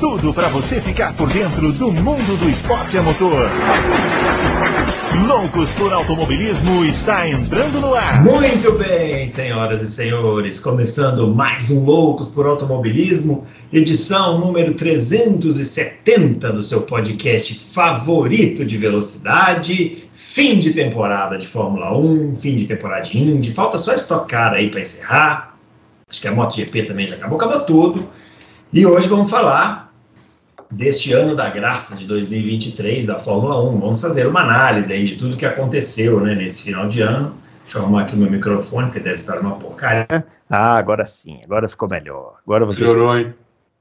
tudo para você ficar por dentro do mundo do esporte a motor. Loucos por Automobilismo está entrando no ar. Muito bem, senhoras e senhores, começando mais um Loucos por Automobilismo, edição número 370 do seu podcast favorito de velocidade. Fim de temporada de Fórmula 1, fim de temporada de Indy, falta só estocar aí para encerrar. Acho que a MotoGP também já acabou, acabou tudo. E hoje vamos falar deste ano da graça de 2023 da Fórmula 1. Vamos fazer uma análise aí de tudo que aconteceu né, nesse final de ano. Deixa eu arrumar aqui o meu microfone, que deve estar uma porcaria. Ah, agora sim, agora ficou melhor. Agora vocês, Melhorou, hein?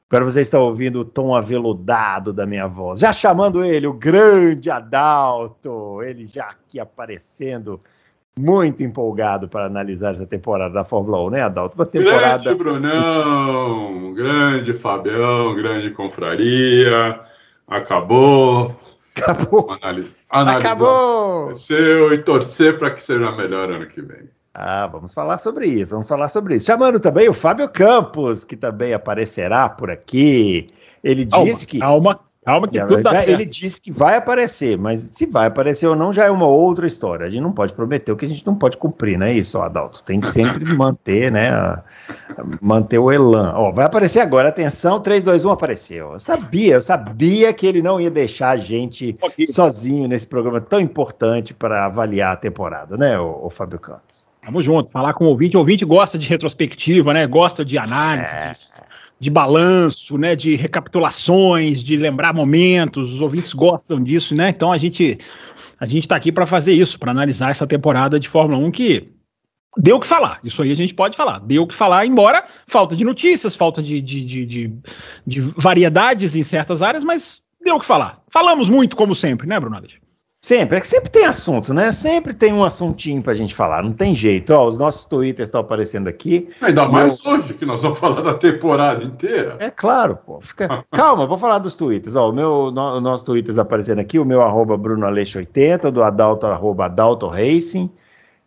agora você está ouvindo o tom aveludado da minha voz. Já chamando ele, o grande Adalto, ele já aqui aparecendo muito empolgado para analisar essa temporada da Fórmula 1, né, Adalto? Uma temporada. Grande Brunão, grande Fabião, grande confraria. Acabou. Acabou. Anali analisar Acabou! o seu e torcer para que seja melhor ano que vem. Ah, vamos falar sobre isso, vamos falar sobre isso. Chamando também o Fábio Campos, que também aparecerá por aqui. Ele Calma, disse que. calma, calma que tudo certo. ele disse que vai aparecer, mas se vai aparecer ou não já é uma outra história. A gente não pode prometer o que a gente não pode cumprir, não é isso, Adalto? Tem que sempre manter, né? a- manter o elan. Ó, vai aparecer agora, atenção, 3, 2, 1 apareceu. Eu sabia, eu sabia que ele não ia deixar a gente sozinho nesse programa tão importante para avaliar a temporada, né, o, o Fábio Campos? Tamo junto. Falar com o ouvinte. O ouvinte gosta de retrospectiva, né? Gosta de análise, É. de, de balanço, né? De recapitulações, de lembrar momentos. Os ouvintes gostam disso, né? Então a gente a gente tá aqui para fazer isso, para analisar essa temporada de Fórmula 1 que deu o que falar. Isso aí a gente pode falar. Deu o que falar, embora falta de notícias, falta de, de, de, de, de variedades em certas áreas, mas deu o que falar. Falamos muito, como sempre, né, Bruno? Aleixo? Sempre, é que sempre tem assunto, né? Sempre tem um assuntinho pra gente falar, não tem jeito. Ó, os nossos twitters estão aparecendo aqui. Ainda mais hoje, que nós vamos falar da temporada inteira. É claro, pô. Fica... Calma, vou falar dos twitters. Ó, o meu, no, o nosso twitters aparecendo aqui, o meu arroba BrunoAleixo80, o do Adalto, arroba Adalto Racing,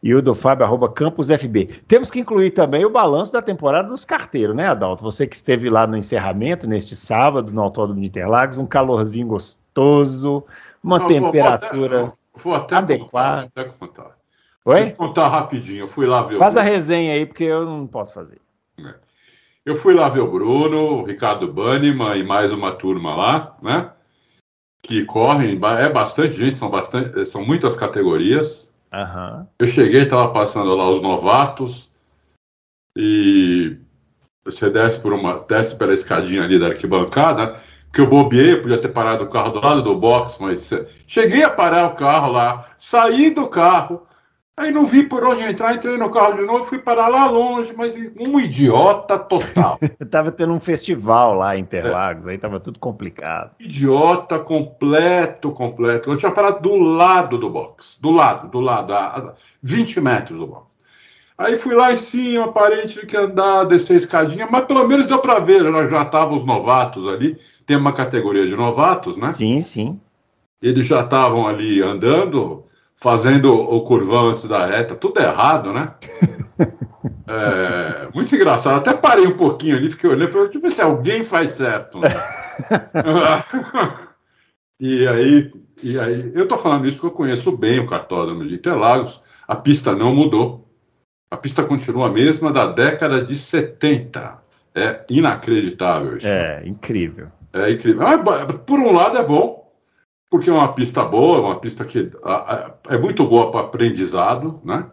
e o do Fábio, arroba CampusFB. Temos que incluir também o balanço da temporada dos carteiros, né, Adalto? Você que esteve lá no encerramento, neste sábado, no Autódromo de Interlagos, um calorzinho gostoso, uma Não, vou- vou temperatura... até- Vou até adequada. contar, até contar. Oi? Deixa eu contar rapidinho. Eu fui lá ver Faz a resenha aí, porque eu não posso fazer. Eu fui lá ver o Bruno, o Ricardo Banniman e mais uma turma lá, né? Que correm, é bastante gente, são, bastante, são muitas categorias. Aham. Eu cheguei, estava passando lá os novatos e você desce por uma, desce pela escadinha ali da arquibancada, que eu bobeei, eu podia ter parado o carro do lado do box, mas eh, cheguei a parar o carro lá, saí do carro, aí não vi por onde entrar, entrei no carro de novo, fui parar lá longe, mas um idiota total. Tava tendo um festival lá em Interlagos, aí tava tudo complicado. idiota completo, completo. Eu tinha parado do lado do box, do lado, do lado, a a 20 metros do box. Aí fui lá em cima, parei, tive que andar, descer a escadinha, mas pelo menos deu para ver, né? já estavam os novatos ali, tem uma categoria de novatos, né? Sim, sim. Eles já estavam ali andando, fazendo o curvão antes da reta, tudo errado, né? É, muito engraçado. Até parei um pouquinho ali, fiquei olhando, falei, deixa eu ver se alguém faz certo. né? e aí, e aí, eu tô falando isso porque eu conheço bem o cartódromo de Interlagos. A pista não mudou. A pista continua a mesma da década de 70. É inacreditável isso. É, incrível. É incrível. Bo- por um lado é bom, porque é uma pista boa, uma pista que é muito boa para aprendizado, né?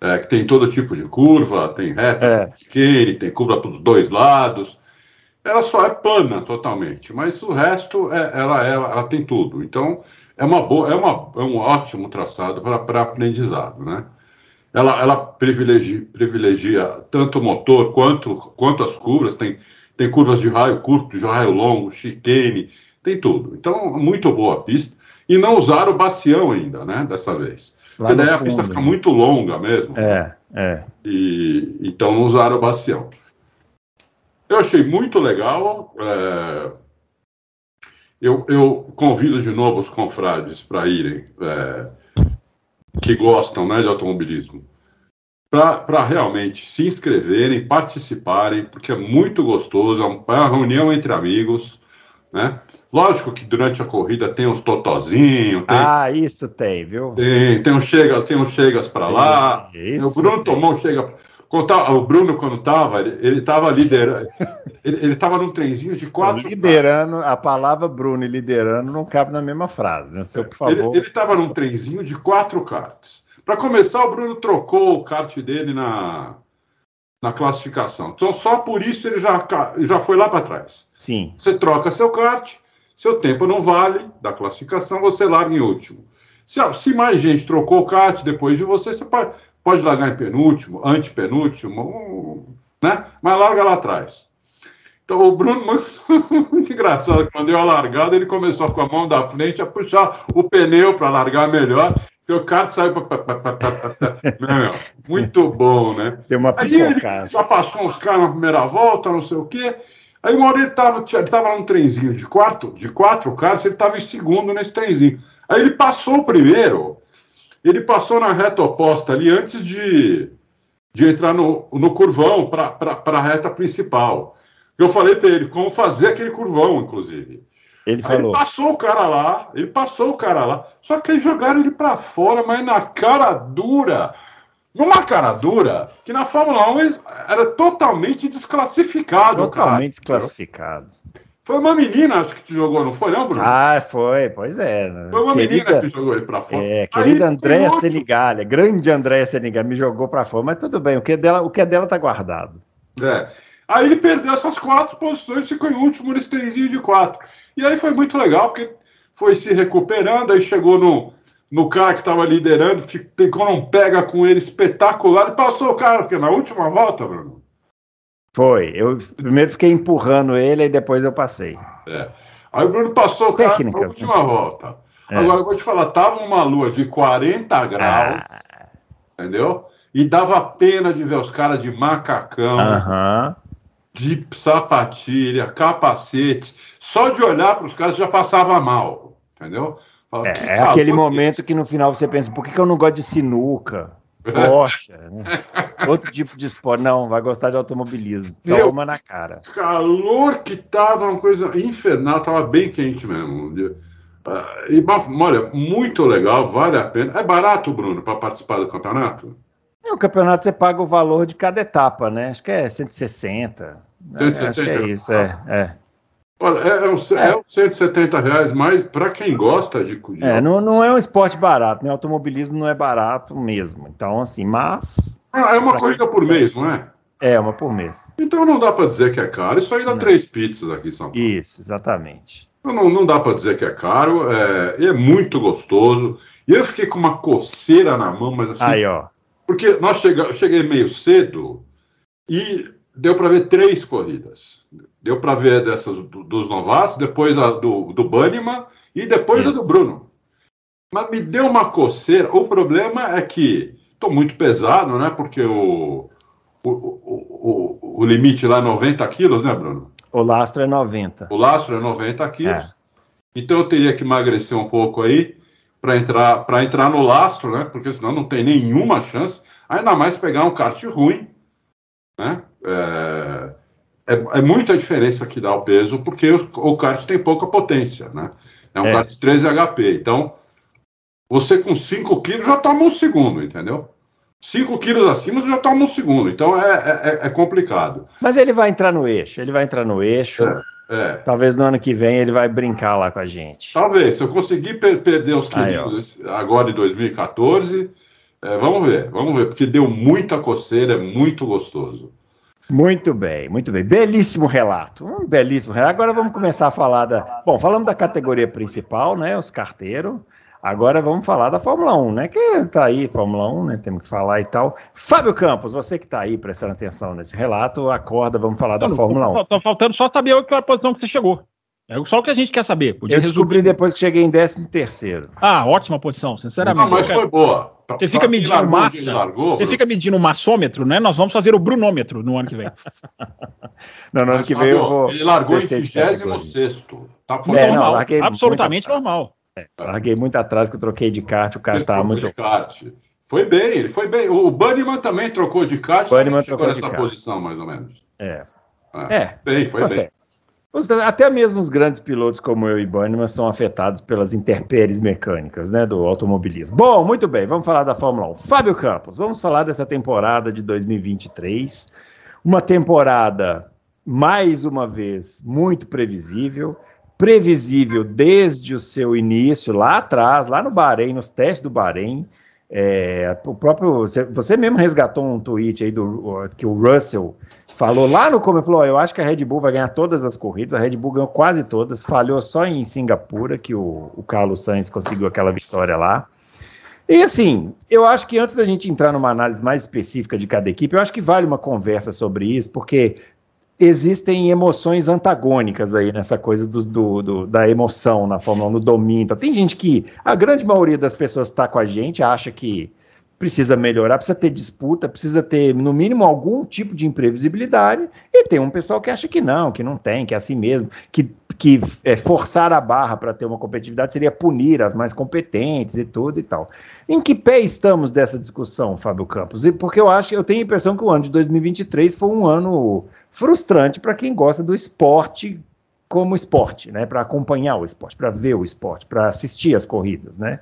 É, que tem todo tipo de curva, tem reta, É. pequena, tem curva para os dois lados. Ela só é plana totalmente, mas o resto é- ela, ela, ela tem tudo. Então é uma boa, é, uma, é um ótimo traçado para aprendizado, né? Ela, ela privilegia, privilegia tanto o motor quanto, quanto as curvas. Tem, tem curvas de raio curto, de raio longo, chicane, tem tudo. Então, muito boa a pista. E não usaram o bacião ainda, né? Dessa vez. Lá Porque daí a pista fundo, fica né? muito longa mesmo. É, é. E, então não usaram o bacião. Eu achei muito legal. é, eu, eu convido de novo os confrades para irem, é, que gostam né, de automobilismo, para realmente se inscreverem, participarem, porque é muito gostoso, é, é uma reunião entre amigos, né? Lógico que durante a corrida tem uns totozinhos. ah, isso tem, viu? Tem, tem uns chegas, tem uns chegas para lá. Isso o Bruno tem. tomou um chega. o Bruno, quando estava, ele estava liderando. ele estava num trenzinho de quatro. Liderando, a palavra Bruno e liderando não cabe na mesma frase, né? Senhor, por favor. Ele estava num trenzinho de quatro karts. Para começar, o Bruno trocou o kart dele na, na classificação. Então, só por isso ele já, já foi lá para trás. Sim. Você troca seu kart, seu tempo não vale da classificação, você larga em último. Se, se mais gente trocou o kart depois de você, você pode, pode largar em penúltimo, antepenúltimo, né? Mas larga lá atrás. Então, o Bruno, muito, muito engraçado, quando deu a largada, ele começou com a mão da frente a puxar o pneu para largar melhor o kart saiu. Não, muito bom, né? Tem uma Aí ele já passou uns caras na primeira volta, não sei o quê. Aí uma hora ele estava ele tava num trenzinho de quatro, de quatro caras, ele estava em segundo nesse trenzinho. Aí ele passou o primeiro, ele passou na reta oposta ali antes de, de entrar no, no curvão para a reta principal. Eu falei para ele como fazer aquele curvão, inclusive. Ele falou. Ele passou o cara lá, ele passou o cara lá. Só que eles jogaram ele para fora, mas na cara dura. Numa cara dura, que na Fórmula 1 era totalmente desclassificado. Totalmente desclassificado. Foi uma menina, acho que te jogou, não foi, não, Bruno? Ah, foi, pois é. Foi uma querida, menina que jogou ele pra fora. É, querida Aí, Andréa Senigalha, grande Andréa Senigalha, me jogou pra fora, mas tudo bem, o que é dela, o que é dela tá guardado. É. Aí ele perdeu essas quatro posições, ficou em último nesse trenzinho de quatro. E aí foi muito legal, porque foi se recuperando, aí chegou no, no cara que estava liderando, ficou num pega com ele espetacular e passou o cara, porque na última volta, Bruno. Foi. Eu primeiro fiquei empurrando ele e depois eu passei. É. Aí o Bruno passou o cara Técnicas, na última né? volta. É. Agora eu vou te falar, tava uma lua de 40 graus, ah. entendeu? E dava pena de ver os caras de macacão. Aham de sapatilha, capacete, só de olhar para os caras já passava mal, entendeu? Fala, é, é aquele momento que no final você pensa, por que, que eu não gosto de sinuca? Poxa, né? outro tipo de esporte. Não, vai gostar de automobilismo. Toma na cara. Calor que tava, uma coisa infernal, tava bem quente mesmo. Ah, e, olha, muito legal, vale a pena. É barato, Bruno, para participar do campeonato? É, o campeonato você paga o valor de cada etapa, né? Acho que é 160. 170? Acho que é isso, é. é. Olha, é, é, uns, é. é 170 reais, mas para quem gosta de. de... É, não, não é um esporte barato, né? Automobilismo não é barato mesmo. Então, assim, mas. Ah, é uma corrida por mês, não é? É, uma por mês. Então não dá para dizer que é caro. Isso aí dá não. três pizzas aqui em São Paulo. Isso, exatamente. Então, não, não dá para dizer que é caro. É, é muito gostoso. E eu fiquei com uma coceira na mão, mas assim. Aí, ó. Porque nós chega, eu cheguei meio cedo e deu para ver três corridas. Deu para ver dessas do, dos novatos, depois a do, do Banniman e depois Isso. a do Bruno. Mas me deu uma coceira. O problema é que estou muito pesado, né? Porque o, o, o, o, limite lá é 90 quilos, né, Bruno? O lastro é 90. O lastro é 90 quilos. É. Então eu teria que emagrecer um pouco aí para entrar, entrar no lastro, né? Porque senão não tem nenhuma chance. Ainda mais pegar um kart ruim, né? É, é, é muita diferença que dá o peso, porque o, o kart tem pouca potência, né? É um é. kart 13 HP. Então, você com 5 quilos já toma um segundo, entendeu? 5 quilos acima você já toma um segundo. Então é, é, é, complicado. Mas ele vai entrar no eixo, ele vai entrar no eixo. É. É. Talvez no ano que vem ele vai brincar lá com a gente. Talvez. Se eu conseguir per perder os quilos agora em 2014, é, vamos ver, vamos ver, porque deu muita coceira, é muito gostoso. Muito bem, muito bem. Belíssimo relato. Um belíssimo relato. Agora vamos começar a falar da. Bom, falamos da categoria principal, né? Os carteiros. Agora vamos falar da Fórmula 1, né? Que tá aí, Fórmula 1, né? Temos que falar e tal. Fábio Campos, você que está aí prestando atenção nesse relato, acorda, vamos falar da Fórmula 1. Tá faltando só saber qual é a posição que você chegou. É só o que a gente quer saber. Podia eu descobri resumir. depois que cheguei em 13 terceiro. Ah, ótima posição, sinceramente. Não, mas foi boa. Você fica medindo largou, massa. Largou, você fica medindo o massômetro, né? Nós vamos fazer o brunômetro no ano que vem. não, no ano que vem eu vou. Ele largou em 26. Tá é, normal. Não, absolutamente normal. É, larguei muito atrás que eu troquei de kart, o cara estava muito. De kart. Foi bem, ele foi bem. O Bunnyman também trocou de kart. O Bunnyman trocou nessa posição, mais ou menos. É. É. é bem, foi acontece. bem. Até mesmo os grandes pilotos como eu e Banniman são afetados pelas intempéries mecânicas né, do automobilismo. Bom, muito bem, vamos falar da Fórmula 1. Fábio Campos, vamos falar dessa temporada de 2023. Uma temporada, mais uma vez, muito previsível. Previsível desde o seu início, lá atrás, lá no Bahrein, nos testes do Bahrein. É, o próprio, você mesmo resgatou um tweet aí do que o Russell falou lá no começo, falou, eu acho que a Red Bull vai ganhar todas as corridas, a Red Bull ganhou quase todas, falhou só em Singapura, que o, o Carlos Sainz conseguiu aquela vitória lá. E assim, eu acho que antes da gente entrar numa análise mais específica de cada equipe, eu acho que vale uma conversa sobre isso, porque existem emoções antagônicas aí nessa coisa do, do, do, da emoção na Fórmula 1, no domínio. Então, tem gente que, a grande maioria das pessoas está com a gente, acha que precisa melhorar, precisa ter disputa, precisa ter, no mínimo, algum tipo de imprevisibilidade, e tem um pessoal que acha que não, que não tem, que é assim mesmo, que, que é, forçar a barra para ter uma competitividade seria punir as mais competentes e tudo e tal. Em que pé estamos dessa discussão, Fábio Campos? E porque eu acho, eu tenho a impressão que o ano de 2023 foi um ano frustrante para quem gosta do esporte como esporte, né, para acompanhar o esporte, para ver o esporte, para assistir as corridas, né?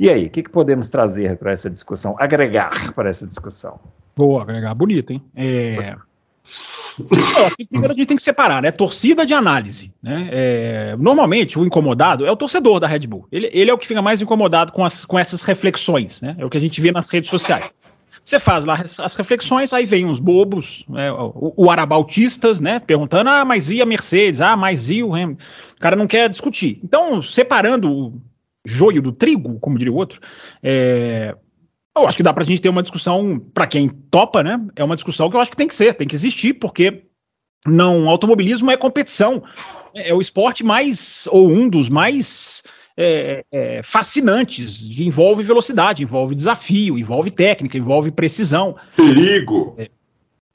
E aí, o que, que podemos trazer para essa discussão, agregar para essa discussão? Boa, agregar, bonito, hein? É... Eu acho que primeiro a gente tem que separar, né? Torcida de análise. Né? É, normalmente, o incomodado é o torcedor da Red Bull. Ele, ele é o que fica mais incomodado com, as, com essas reflexões, né? É o que a gente vê nas redes sociais. Você faz lá as reflexões, aí vem uns bobos, né, o, o arabautistas, né, perguntando, ah, mas e a Mercedes? Ah, mas e o Hamilton? O cara não quer discutir. Então, separando joio do trigo, como diria o outro, é, eu acho que dá para a gente ter uma discussão, para quem topa, né? É uma discussão que eu acho que tem que ser, tem que existir, porque não, automobilismo é competição. É, é o esporte mais, ou um dos mais é, é, fascinantes. Envolve velocidade, envolve desafio, envolve técnica, envolve precisão. Perigo. É,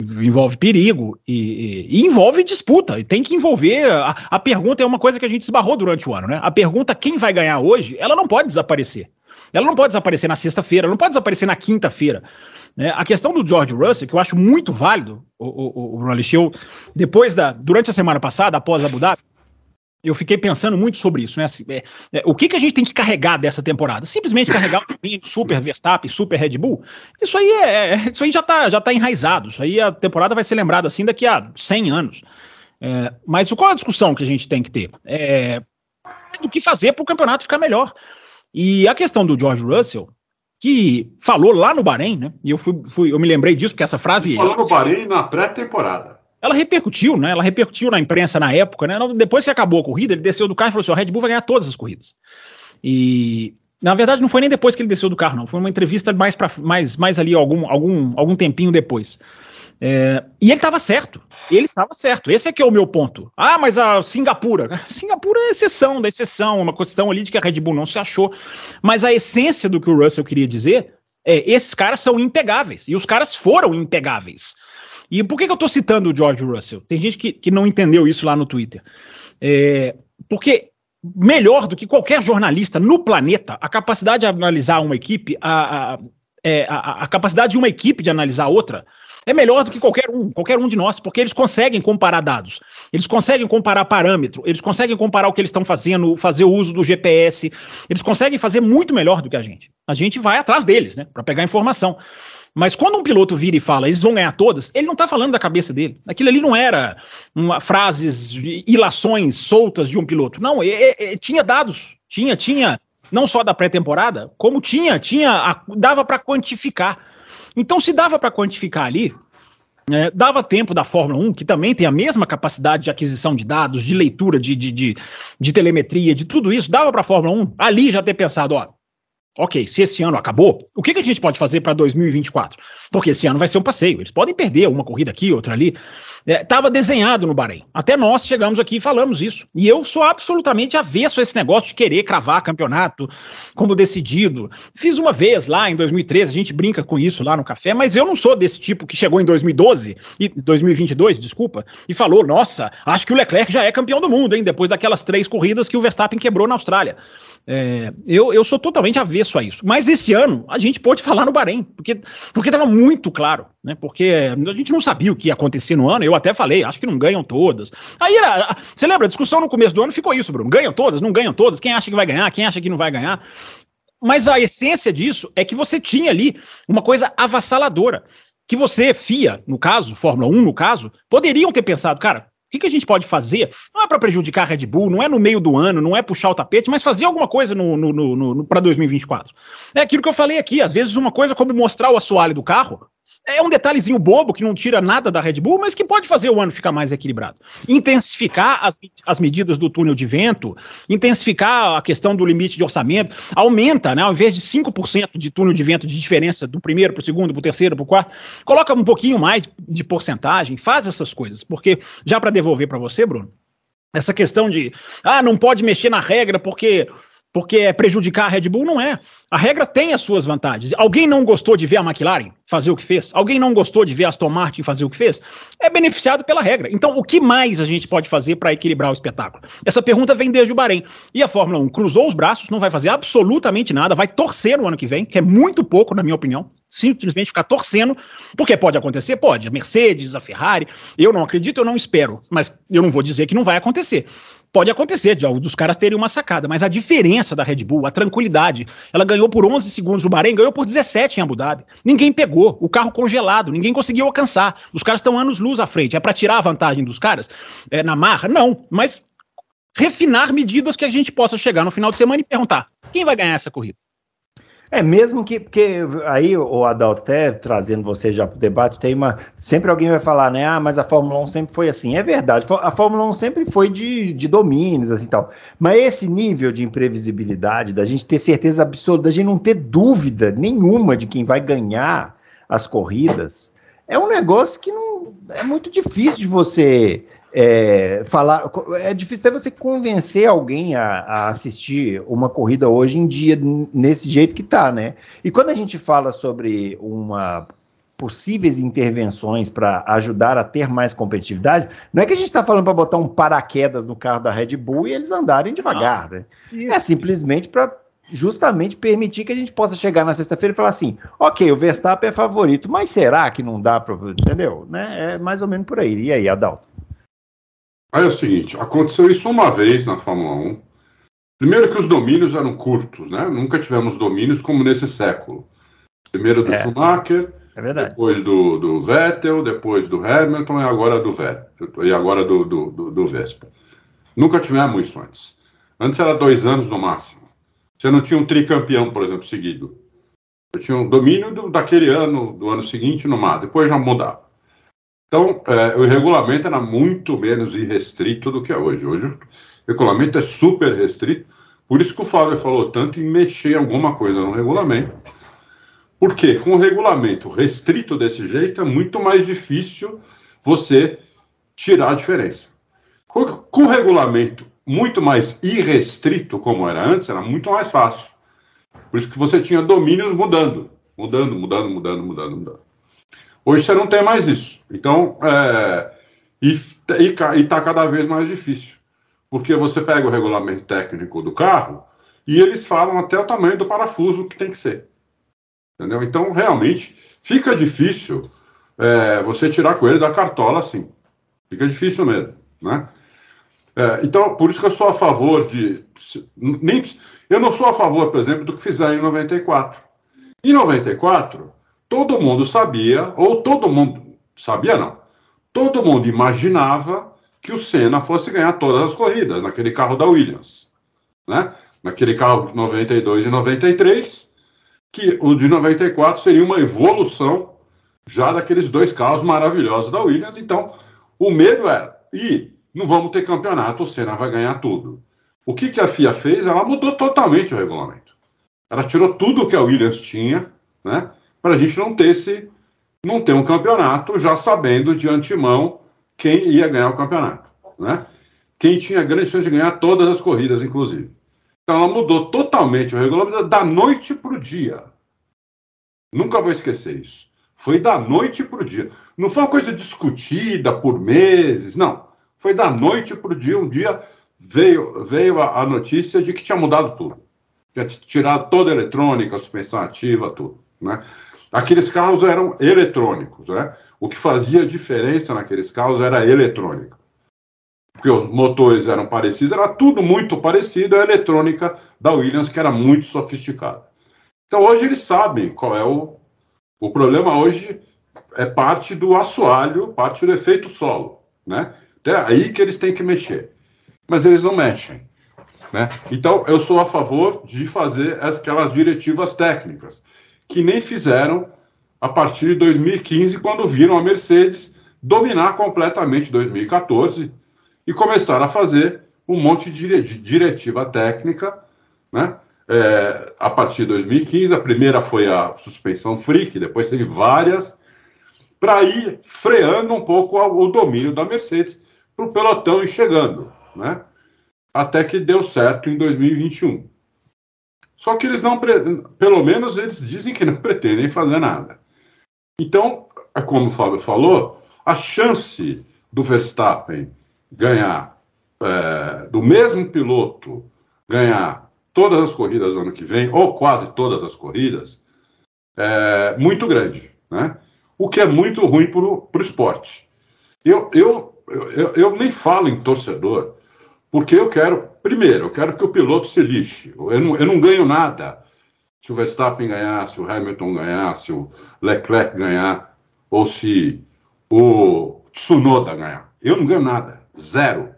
envolve perigo e, e, e, envolve disputa. E tem que envolver. A, a, pergunta é uma coisa que a gente esbarrou durante o ano, né? A pergunta quem vai ganhar hoje, ela não pode desaparecer. Ela não pode desaparecer na sexta-feira, não pode desaparecer na quinta-feira. Né? A questão do George Russell, que eu acho muito válido, o, o, o Bruno Alexeu, depois da. Durante a semana passada, após Abu Dhabi, eu fiquei pensando muito sobre isso, né? Assim, é, é, o que, que a gente tem que carregar dessa temporada? Simplesmente carregar um super Verstappen, super Red Bull? Isso aí é, é isso aí já está já tá enraizado. Isso aí a temporada vai ser lembrada assim daqui a 100 anos. É, mas qual a discussão que a gente tem que ter? É, do que fazer para o campeonato ficar melhor. E a questão do George Russell, que falou lá no Bahrein, né? E eu fui, fui eu me lembrei disso porque essa frase. Falou no Bahrein na pré-temporada ela repercutiu, né? Ela repercutiu na imprensa na época, né? Depois que acabou a corrida, ele desceu do carro e falou assim: o Red Bull vai ganhar todas as corridas. E na verdade não foi nem depois que ele desceu do carro, não. Foi uma entrevista mais para mais, mais ali algum, algum, algum tempinho depois. É, e ele estava certo. Ele estava certo. Esse é que é o meu ponto. Ah, mas a Singapura. Singapura é exceção da exceção, uma questão ali de que a Red Bull não se achou. Mas a essência do que o Russell queria dizer é: esses caras são impegáveis. E os caras foram impegáveis. E por que, que eu estou citando o George Russell? Tem gente que, que não entendeu isso lá no Twitter. É, porque melhor do que qualquer jornalista no planeta, a capacidade de analisar uma equipe, a, a, é, a, a capacidade de uma equipe de analisar outra, é melhor do que qualquer um, qualquer um de nós, porque eles conseguem comparar dados, eles conseguem comparar parâmetro, eles conseguem comparar o que eles estão fazendo, fazer o uso do GPS, eles conseguem fazer muito melhor do que a gente. A gente vai atrás deles, né, para pegar informação. Mas quando um piloto vira e fala, eles vão ganhar todas, ele não está falando da cabeça dele. Aquilo ali não era uma, frases, ilações soltas de um piloto. Não, tinha dados, tinha, tinha, não só da pré-temporada, como tinha, tinha, a, dava para quantificar. Então, se dava para quantificar ali, é, dava tempo da Fórmula 1, que também tem a mesma capacidade de aquisição de dados, de leitura, de, de, de, de telemetria, de tudo isso, dava para a Fórmula 1 ali já ter pensado: ó, Ok, se esse ano acabou, o que, que a gente pode fazer para 2024? Porque esse ano vai ser um passeio, eles podem perder uma corrida aqui, outra ali. Estava é, desenhado no Bahrein. Até nós chegamos aqui e falamos isso. E eu sou absolutamente avesso a esse negócio de querer cravar campeonato como decidido. Fiz uma vez lá em 2013, a gente brinca com isso lá no café, mas eu não sou desse tipo que chegou em 2012, e 2022, desculpa, e falou: nossa, acho que o Leclerc já é campeão do mundo, hein? Depois daquelas três corridas que o Verstappen quebrou na Austrália. É, eu, eu sou totalmente avesso a isso. Mas esse ano a gente pôde falar no Bahrein, porque estava muito claro, né? Porque a gente não sabia o que ia acontecer no ano. Eu até falei, acho que não ganham todas. Aí era, você lembra? A discussão no começo do ano ficou isso, Bruno. Ganham todas, não ganham todas. Quem acha que vai ganhar? Quem acha que não vai ganhar? Mas a essência disso é que você tinha ali uma coisa avassaladora. Que você, FIA, no caso, Fórmula 1, no caso, poderiam ter pensado, cara, que, que a gente pode fazer? Não é para prejudicar a Red Bull, não é no meio do ano, não é puxar o tapete, mas fazer alguma coisa no, no, no, no para 2024. É aquilo que eu falei aqui, às vezes uma coisa como mostrar o assoalho do carro é um detalhezinho bobo que não tira nada da Red Bull, mas que pode fazer o ano ficar mais equilibrado. Intensificar as, as medidas do túnel de vento, intensificar a questão do limite de orçamento, aumenta, né? Ao invés de 5% de túnel de vento de diferença do primeiro para o segundo, para o terceiro, para o quarto, coloca um pouquinho mais de porcentagem, faz essas coisas. Porque, já para devolver para você, Bruno, essa questão de, ah, não pode mexer na regra porque porque é prejudicar a Red Bull, não é. A regra tem as suas vantagens. Alguém não gostou de ver a McLaren fazer o que fez? Alguém não gostou de ver a Aston Martin fazer o que fez? É beneficiado pela regra. Então, o que mais a gente pode fazer para equilibrar o espetáculo? Essa pergunta vem desde o Bahrein. E a Fórmula 1 cruzou os braços, não vai fazer absolutamente nada, vai torcer no ano que vem, que é muito pouco, na minha opinião. Simplesmente ficar torcendo, porque pode acontecer? Pode. A Mercedes, a Ferrari, eu não acredito, eu não espero, mas eu não vou dizer que não vai acontecer. Pode acontecer, de, dos caras terem uma sacada, mas a diferença da Red Bull, a tranquilidade, ela ganhou por 11 segundos o Bahrein, ganhou por 17 em Abu Dhabi. Ninguém pegou, o carro congelado, ninguém conseguiu alcançar. Os caras estão anos luz à frente. É para tirar a vantagem dos caras é, na marra? Não, mas refinar medidas que a gente possa chegar no final de semana e perguntar: quem vai ganhar essa corrida? É, mesmo que, porque aí, o Adalto, até trazendo você já para o debate, tem uma. Sempre alguém vai falar, né? Ah, mas a Fórmula 1 sempre foi assim. É verdade, a Fórmula 1 sempre foi de, de domínios, assim tal. Mas esse nível de imprevisibilidade, da gente ter certeza absoluta, da gente não ter dúvida nenhuma de quem vai ganhar as corridas, é um negócio que não. É muito difícil de você é, falar. É difícil até você convencer alguém a, a, assistir uma corrida hoje em dia nesse jeito que tá, né? E quando a gente fala sobre uma possíveis intervenções para ajudar a ter mais competitividade, não é que a gente está falando para botar um paraquedas no carro da Red Bull e eles andarem devagar, ah, né? É simplesmente para justamente permitir que a gente possa chegar na sexta-feira e falar assim, ok, o Verstappen é favorito, mas será que não dá para, entendeu? Né? É mais ou menos por aí. E aí, Adalto? Aí é o seguinte, aconteceu isso uma vez na Fórmula 1. Primeiro que os domínios eram curtos, né? Nunca tivemos domínios como nesse século. Primeiro do é, Schumacher, é depois do, do Vettel, depois do Hamilton e agora do Vettel, e agora do, do, do, do Vespa. Nunca tivemos isso antes. Antes era dois anos no máximo. Você não tinha um tricampeão, por exemplo, seguido. Eu tinha um domínio do, daquele ano, do ano seguinte no mar, depois já mudava. Então, é, o regulamento era muito menos irrestrito do que é hoje. Hoje o regulamento é super restrito, por isso que o Fábio falou tanto em mexer alguma coisa no regulamento. Porque com o regulamento restrito desse jeito é muito mais difícil você tirar a diferença. Com, com o regulamento muito mais irrestrito, como era antes, era muito mais fácil. Por isso que você tinha domínios mudando, mudando, mudando, mudando, mudando, mudando. Hoje você não tem mais isso. Então, é, e está cada vez mais difícil. Porque você pega o regulamento técnico do carro e eles falam até o tamanho do parafuso que tem que ser. Entendeu? Então, realmente, fica difícil é, você tirar coelho da cartola assim. Fica difícil mesmo, né? É, então, por isso que eu sou a favor de. Nem, eu não sou a favor, por exemplo, do que fizeram em 94. Em 94, todo mundo sabia, ou todo mundo sabia não, todo mundo imaginava que o Senna fosse ganhar todas as corridas naquele carro da Williams, né? Naquele carro de 92 e 93, que o de 94 seria uma evolução já daqueles dois carros maravilhosos da Williams. Então, o medo era, e não vamos ter campeonato, o Senna vai ganhar tudo. O que, que a FIA fez? Ela mudou totalmente o regulamento. Ela tirou tudo que a Williams tinha, né? Para a gente não ter esse, não ter um campeonato já sabendo de antemão quem ia ganhar o campeonato, né? Quem tinha grande chance de ganhar todas as corridas, inclusive. Então ela mudou totalmente o regulamento da noite para o dia. Nunca vou esquecer isso. Foi da noite para o dia. Não foi uma coisa discutida por meses, não. Foi da noite para o dia. Um dia veio, veio a, a, notícia de que tinha mudado tudo. Tinha tirado toda a eletrônica, a suspensão ativa, tudo. Né? Aqueles carros eram eletrônicos. Né? O que fazia diferença naqueles carros era a eletrônica. Porque os motores eram parecidos, era tudo muito parecido, a eletrônica da Williams, que era muito sofisticada. Então hoje eles sabem qual é o. O problema hoje é parte do assoalho, parte do efeito solo. Né? É aí que eles têm que mexer. Mas eles não mexem. Né? Então, eu sou a favor de fazer aquelas diretivas técnicas, que nem fizeram a partir de 2015, quando viram a Mercedes dominar completamente 2014 e começaram a fazer um monte de diretiva técnica, né? É, a partir de 2015, a primeira foi a suspensão freak, depois teve várias, para ir freando um pouco o domínio da Mercedes para o pelotão ir chegando, né? Até que deu certo em 2021. Só que eles não, pelo menos eles dizem que não pretendem fazer nada. Então, é como o Fábio falou, a chance do Verstappen ganhar, é, do mesmo piloto ganhar todas as corridas do ano que vem, ou quase todas as corridas, é muito grande, né? O que é muito ruim para o esporte. Eu, eu, eu, eu nem falo em torcedor, porque eu quero, primeiro, eu quero que o piloto se lixe. Eu não, eu não ganho nada se o Verstappen ganhar, se o Hamilton ganhar, se o Leclerc ganhar, ou se o Tsunoda ganhar. Eu não ganho nada, zero.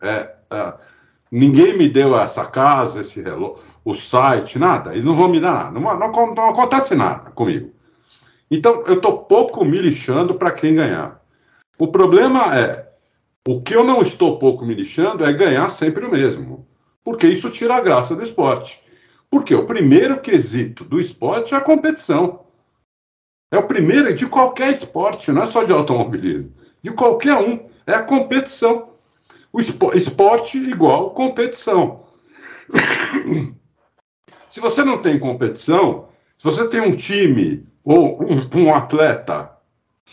É, é, ninguém me deu essa casa, esse relógio, o site, nada. Eles não vão me dar nada. Não, não, não acontece nada comigo. Então, eu estou pouco me lixando para quem ganhar. O problema é, o que eu não estou pouco me lixando é ganhar sempre o mesmo. Porque isso tira a graça do esporte. Porque o primeiro quesito do esporte é a competição. É o primeiro de qualquer esporte, não é só de automobilismo. De qualquer um. É a competição. O esporte igual competição. Se você não tem competição, se você tem um time ou um, um atleta,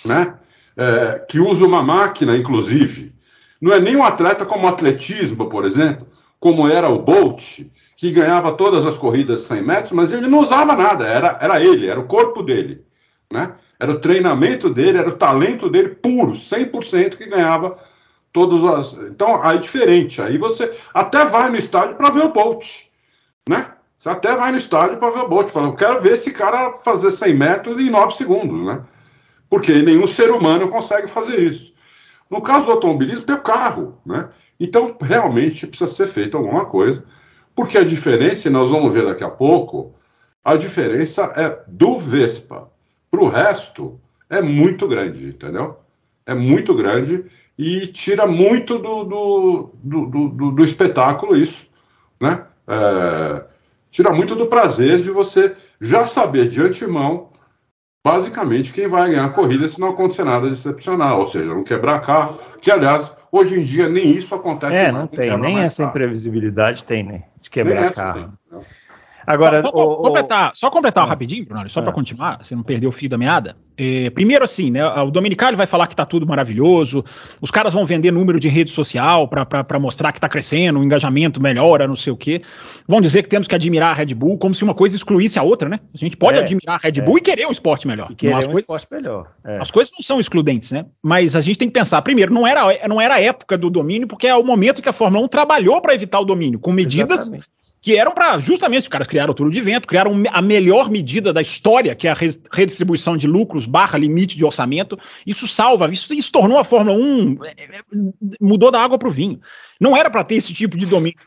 né, é, que usa uma máquina, inclusive, não é nem um atleta como atletismo, por exemplo, como era o Bolt, que ganhava todas as corridas 100 metros, mas ele não usava nada, era, era ele, era o corpo dele, né? Era o treinamento dele, era o talento dele puro, 100% que ganhava todos as. Então, aí é diferente. Aí você até vai no estádio para ver o Bolt, né? Você até vai no estádio para ver o Bolt. Fala, eu quero ver esse cara fazer 100 metros em 9 segundos, né? Porque nenhum ser humano consegue fazer isso. No caso do automobilismo, tem o carro, né? Então, realmente precisa ser feito alguma coisa, porque a diferença, e nós vamos ver daqui a pouco, a diferença é do Vespa para o resto é muito grande, entendeu? É muito grande e tira muito do, do, do, do, do espetáculo isso, né? É, tira muito do prazer de você já saber de antemão, basicamente, quem vai ganhar a corrida se não acontecer nada excepcional, ou seja, não quebrar carro, que aliás, hoje em dia nem isso acontece. É, não tem, nem essa carro. imprevisibilidade tem, né? De quebrar carro. Tem, Agora, só, o, completar, só completar o, rapidinho, Bruno, só é. para continuar, você não perder o fio da meada. É, primeiro, assim, né? O Dominicali vai falar que tá tudo maravilhoso, os caras vão vender número de rede social para mostrar que tá crescendo, o engajamento melhora, não sei o quê. Vão dizer que temos que admirar a Red Bull, como se uma coisa excluísse a outra, né? A gente pode é, admirar a Red Bull e querer um esporte melhor. E querer as um coisas, esporte melhor. É. As coisas não são excludentes, né? Mas a gente tem que pensar, primeiro, não era, não era a época do domínio, porque é o momento que a Fórmula 1 trabalhou para evitar o domínio, com medidas. Exatamente que eram para justamente os caras criaram o turno de vento, criaram a melhor medida da história, que é a redistribuição de lucros barra limite de orçamento. Isso salva, isso, isso tornou a Fórmula 1, é, é, mudou da água para o vinho. Não era para ter esse tipo de domínio.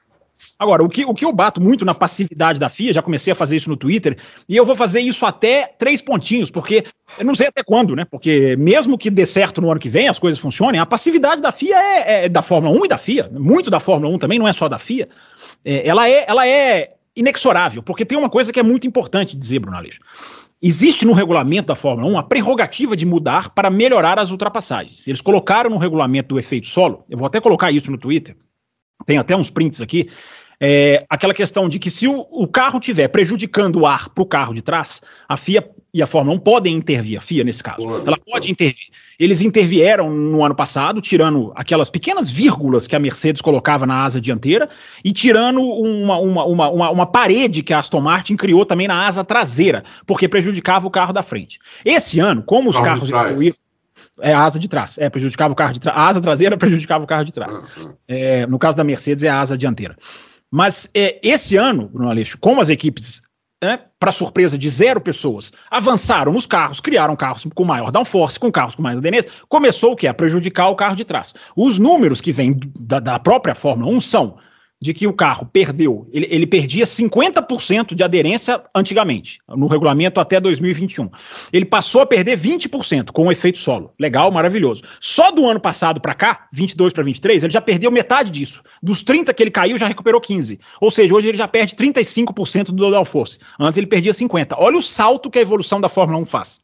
Agora, o que, o que eu bato muito na passividade da FIA, já comecei a fazer isso no Twitter, e eu vou fazer isso até três pontinhos, porque eu não sei até quando, né? Porque mesmo que dê certo no ano que vem, as coisas funcionem, a passividade da FIA é, é da Fórmula 1 e da FIA, muito da Fórmula 1 também, não é só da FIA é, ela, é, ela é inexorável, porque tem uma coisa que é muito importante dizer, Bruno Aleixo. Existe no regulamento da Fórmula 1 a prerrogativa de mudar para melhorar as ultrapassagens. Eles colocaram no regulamento do efeito solo, eu vou até colocar isso no Twitter, tem até uns prints aqui, é, aquela questão de que se o, o carro tiver prejudicando o ar para o carro de trás, a FIA e a Fórmula 1 podem intervir, a FIA nesse caso. Ela pode, intervir. Eles intervieram no ano passado, tirando aquelas pequenas vírgulas que a Mercedes colocava na asa dianteira e tirando uma, uma, uma, uma, parede que a Aston Martin criou também na asa traseira, porque prejudicava o carro da frente. Esse ano, como os carro carros evoluíram. É a asa de trás. É, prejudicava o carro de trás. A asa traseira prejudicava o carro de trás. É, no caso da Mercedes, é a asa dianteira. Mas é, esse ano, Bruno Aleixo, como as equipes, né, para surpresa de zero pessoas, avançaram nos carros, criaram carros com maior downforce, com carros com mais aderência, começou o que? A prejudicar o carro de trás. Os números que vêm da, da própria Fórmula 1 são de que o carro perdeu, ele, ele perdia 50% de aderência antigamente, no regulamento até 2021. Ele passou a perder 20% com o efeito solo. Legal, maravilhoso. Só do ano passado para cá, 22 para 23, ele já perdeu metade disso. Dos 30 que ele caiu, já recuperou 15. Ou seja, hoje ele já perde 35% do downforce. Antes ele perdia 50. Olha o salto que a evolução da Fórmula 1 faz.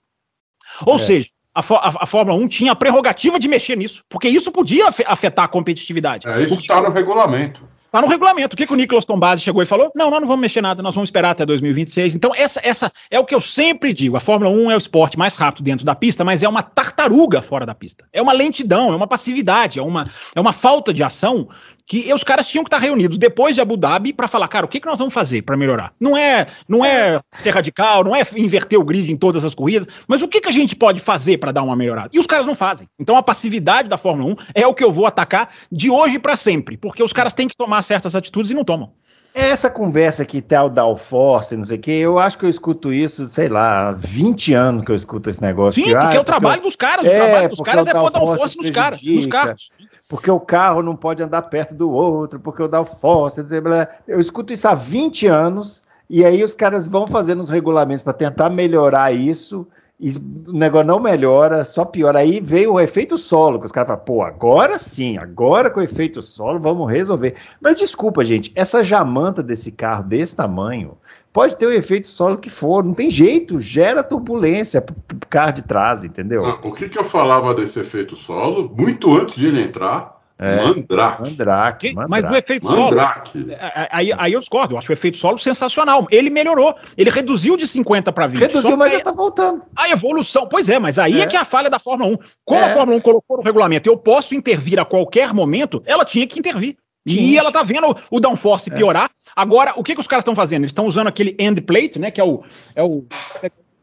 Ou é. seja, a, a, a, Fórmula 1 tinha a prerrogativa de mexer nisso, porque isso podia afetar a competitividade. É, isso está no regulamento. Tá no regulamento. O que, que o Nicolas Tombasi chegou e falou? Não, nós não vamos mexer nada, nós vamos esperar até 2026. Então, essa, essa é o que eu sempre digo. A Fórmula 1 é o esporte mais rápido dentro da pista, mas é uma tartaruga fora da pista. É uma lentidão, é uma passividade, é uma, é uma falta de ação que os caras tinham que estar reunidos depois de Abu Dhabi para falar, cara, o que, que nós vamos fazer para melhorar? Não é, não é ser radical, não é inverter o grid em todas as corridas, mas o que, que a gente pode fazer para dar uma melhorada? E os caras não fazem. Então a passividade da Fórmula 1 é o que eu vou atacar de hoje para sempre, porque os caras têm que tomar certas atitudes e não tomam. Essa conversa que tal da Alforce, não sei o quê, eu acho que eu escuto isso, sei lá, há 20 anos que eu escuto esse negócio. Sim, que, porque ah, é o trabalho dos caras, é, o trabalho dos caras é pôr Alforce nos caras, nos carros porque o carro não pode andar perto do outro, porque o downforce, eu escuto isso há 20 anos, e aí os caras vão fazendo os regulamentos para tentar melhorar isso, e o negócio não melhora, só piora. Aí veio o efeito solo, que os caras falam, pô, agora sim, agora com o efeito solo vamos resolver. Mas desculpa, gente, essa jamanta desse carro desse tamanho, pode ter o efeito solo que for, não tem jeito, gera turbulência pro, carro de trás, entendeu? Ah, o que, que eu falava desse efeito solo, muito antes de ele entrar, é, Mandrake. Mandrake, Mandrake. Mas o efeito Mandrake. solo. É, é, aí, aí eu discordo, eu acho o efeito solo sensacional. Ele melhorou. Ele reduziu de 50 para 20. Reduziu, mas já tá voltando. A evolução, pois é, mas aí é, é que é a falha da Fórmula 1. Como a é. Fórmula 1 colocou no regulamento, eu posso intervir a qualquer momento, ela tinha que intervir. E ela tá vendo o downforce piorar. Agora, o que, que os caras estão fazendo? Eles estão usando aquele end plate, né? Que é o. É o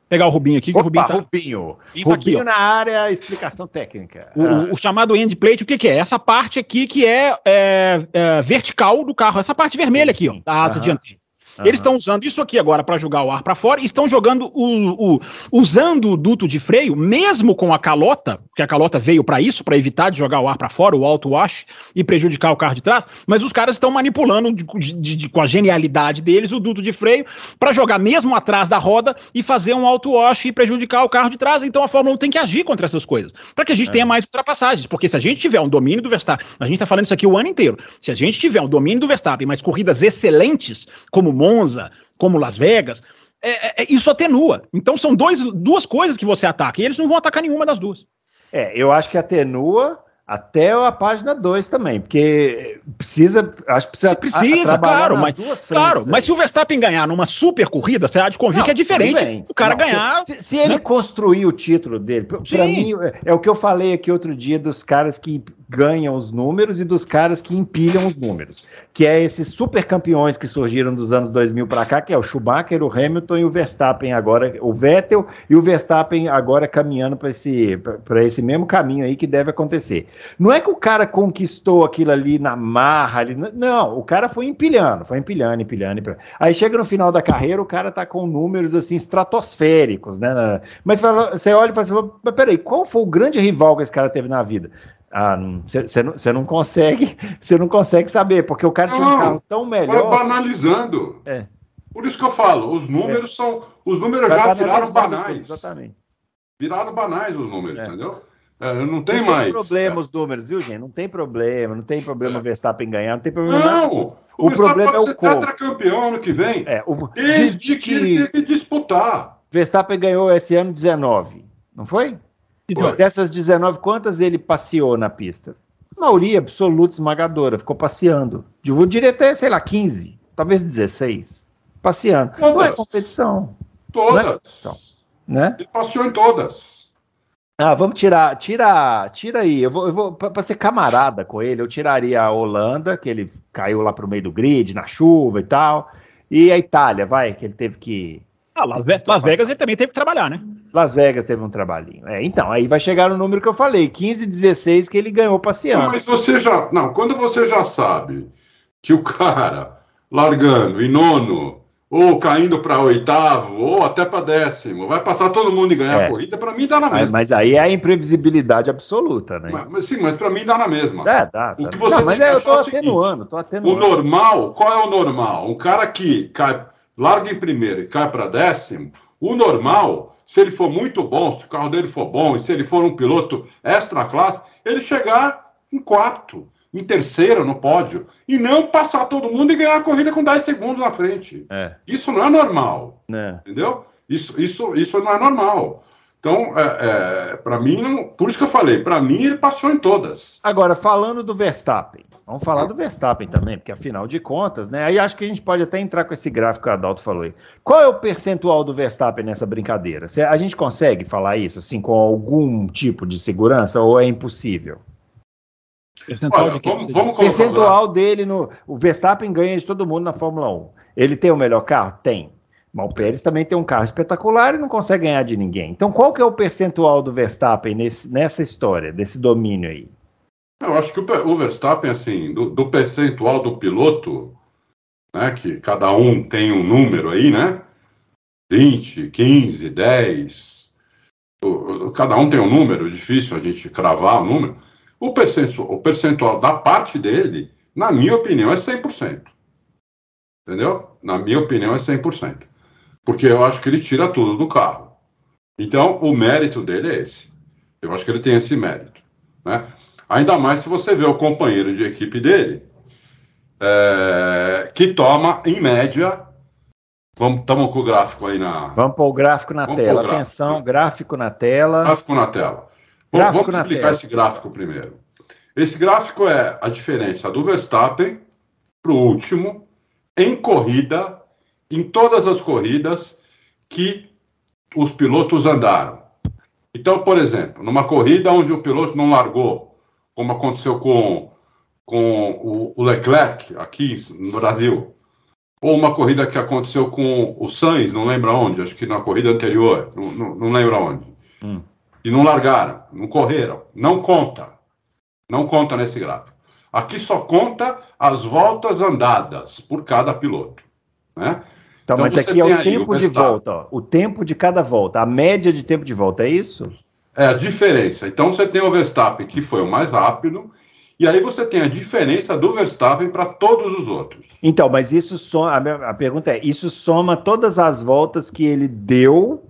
pegar o Rubinho aqui. Opa, o Rubinho, tá, Rubinho. Rubinho tá na área, explicação técnica. O, ah. o, chamado end plate, o que, que é? Essa parte aqui que é, é, é, vertical do carro, essa parte vermelha sim, sim. aqui, ó, da asa uhum. dianteira. Uhum. Eles estão usando isso aqui agora para jogar o ar para fora e estão jogando o, o, usando o duto de freio, mesmo com a calota, porque a calota veio para isso, para evitar de jogar o ar para fora, o auto wash e prejudicar o carro de trás, mas os caras estão manipulando de, de, de, com a genialidade deles o duto de freio para jogar mesmo atrás da roda e fazer um auto wash e prejudicar o carro de trás. Então a Fórmula 1 tem que agir contra essas coisas, para que a gente é. tenha mais ultrapassagens, porque se a gente tiver um domínio do Verstappen, a gente está falando isso aqui o ano inteiro. Se a gente tiver um domínio do Verstappen, mas corridas excelentes como Monza, como Las Vegas, é, é, isso atenua. Então são dois, duas coisas que você ataca, e eles não vão atacar nenhuma das duas. É, eu acho que atenua até a página 2 também, porque precisa, acho que precisa, precisa, claro, mas claro, mas se o Verstappen ganhar numa super corrida, você há de convir não, que é diferente o cara não, ganhar. Se, se né? ele construir o título dele, para mim é, é o que eu falei aqui outro dia dos caras que ganham os números e dos caras que empilham os números, que é esses super campeões que surgiram dos anos 2000 para cá, que é o Schumacher, o Hamilton e o Verstappen agora, o Vettel e o Verstappen agora caminhando para esse para esse mesmo caminho aí que deve acontecer. Não é que o cara conquistou aquilo ali na marra, ali, não, o cara foi empilhando, foi empilhando, empilhando, empilhando. Aí chega no final da carreira, o cara tá com números assim estratosféricos, né? Mas você olha e fala assim, mas peraí, qual foi o grande rival que esse cara teve na vida? Ah, você não, não consegue, você não consegue saber, porque o cara não, tinha um carro tão melhor. Vai banalizando. É. Por isso que eu falo, os números é. são, os números já viraram banais. Exatamente. Viraram banais os números, é. entendeu? É, não tem não mais. Tem problema os números, viu, gente? Não tem problema, não tem problema o Verstappen ganhar, não tem problema. Não! O problema é o como. tetracampeão ano que vem. É, o, Desde diz que ele que tem que disputar. Verstappen ganhou esse ano 19, não foi? Foi. Dessas 19, quantas ele passeou na pista? Maioria absoluta esmagadora, ficou passeando. Eu diria até, sei lá, 15, talvez 16. Passeando. Não é Todas. competição, Todas. né? Ele passeou em todas. Ah, vamos tirar, tira, tira aí. Eu vou, eu vou para ser camarada com ele, eu tiraria a Holanda, que ele caiu lá pro meio do grid, na chuva e tal. E a Itália, vai, que ele teve que. Ah, Las, Ve- Las Vegas ele também teve que trabalhar, né? Las Vegas teve um trabalhinho. É, então, aí vai chegar no número que eu falei, 15, 16 que ele ganhou passeando. Mas você já. Não, quando você já sabe que o cara largando em nono, ou caindo para oitavo, ou até para décimo, vai passar todo mundo e ganhar É. a corrida, para mim dá na mesma. mas aí é a imprevisibilidade absoluta, né? Mas, mas sim, mas para mim dá na mesma. Dá, dá, O que você Não, mas é, eu tô é o seguinte, atenuando, tô O atenuando. normal, qual é o normal? Um cara que cai, larga em primeiro e cai para décimo, o normal, se ele for muito bom, se o carro dele for bom, e se ele for um piloto extra classe, ele chegar em quarto, em terceiro no pódio, e não passar todo mundo e ganhar a corrida com 10 segundos na frente. É, Isso não é normal, né? entendeu? Isso, isso, isso não é normal. Então, é, para mim, não, por isso que eu falei, para mim ele passou em todas. Agora, falando do Verstappen, vamos falar do Verstappen também, porque afinal de contas, né? Aí acho que a gente pode até entrar com esse gráfico que o Adalto falou aí. Qual é o percentual do Verstappen nessa brincadeira? A gente consegue falar isso, assim, com algum tipo de segurança ou é impossível? Percentual Olha, de quê? vamos- vamos percentual dele no. O Verstappen ganha de todo mundo na Fórmula 1. Ele tem o melhor carro? Tem. Mas o Pérez também tem um carro espetacular e não consegue ganhar de ninguém. Então, qual que é o percentual do Verstappen nesse- nessa história, desse domínio aí? Eu acho que o, Pe- o Verstappen, assim, do, do percentual do piloto, né, que cada um tem um número aí, né? 20, 15, 10. o- cada um tem um número, difícil a gente cravar o número. O percentual, o percentual da parte dele, na minha opinião, é 100%. Entendeu? Na minha opinião, é 100%. Porque eu acho que ele tira tudo do carro. Então, o mérito dele é esse. Eu acho que ele tem esse mérito. Né? Ainda mais se você vê o companheiro de equipe dele, é, que toma, em média, vamos, estamos com o gráfico aí na. Vamos pôr o gráfico na Vamos tela. gráfico. Atenção, gráfico na tela. Gráfico na tela. Bom, Gráfico vamos na explicar tela. esse gráfico primeiro. Esse gráfico é a diferença do Verstappen para o último em corrida, em todas as corridas que os pilotos andaram. Então, por exemplo, numa corrida onde o piloto não largou, como aconteceu com, com o, Leclerc aqui no Brasil, ou uma corrida que aconteceu com o Sainz, não lembro onde, acho que na corrida anterior, não, não, não lembro onde. Hum. E não largaram, não correram. Não conta. Não conta nesse gráfico. Aqui só conta as voltas andadas por cada piloto. Né? Então, Então mas aqui é o tempo o de volta, ó. O tempo de cada volta. A média de tempo de volta, é isso? É a diferença. Então você tem o Verstappen, que foi o mais rápido, e aí você tem a diferença do Verstappen para todos os outros. Então, mas isso soma. A, a pergunta é: isso soma todas as voltas que ele deu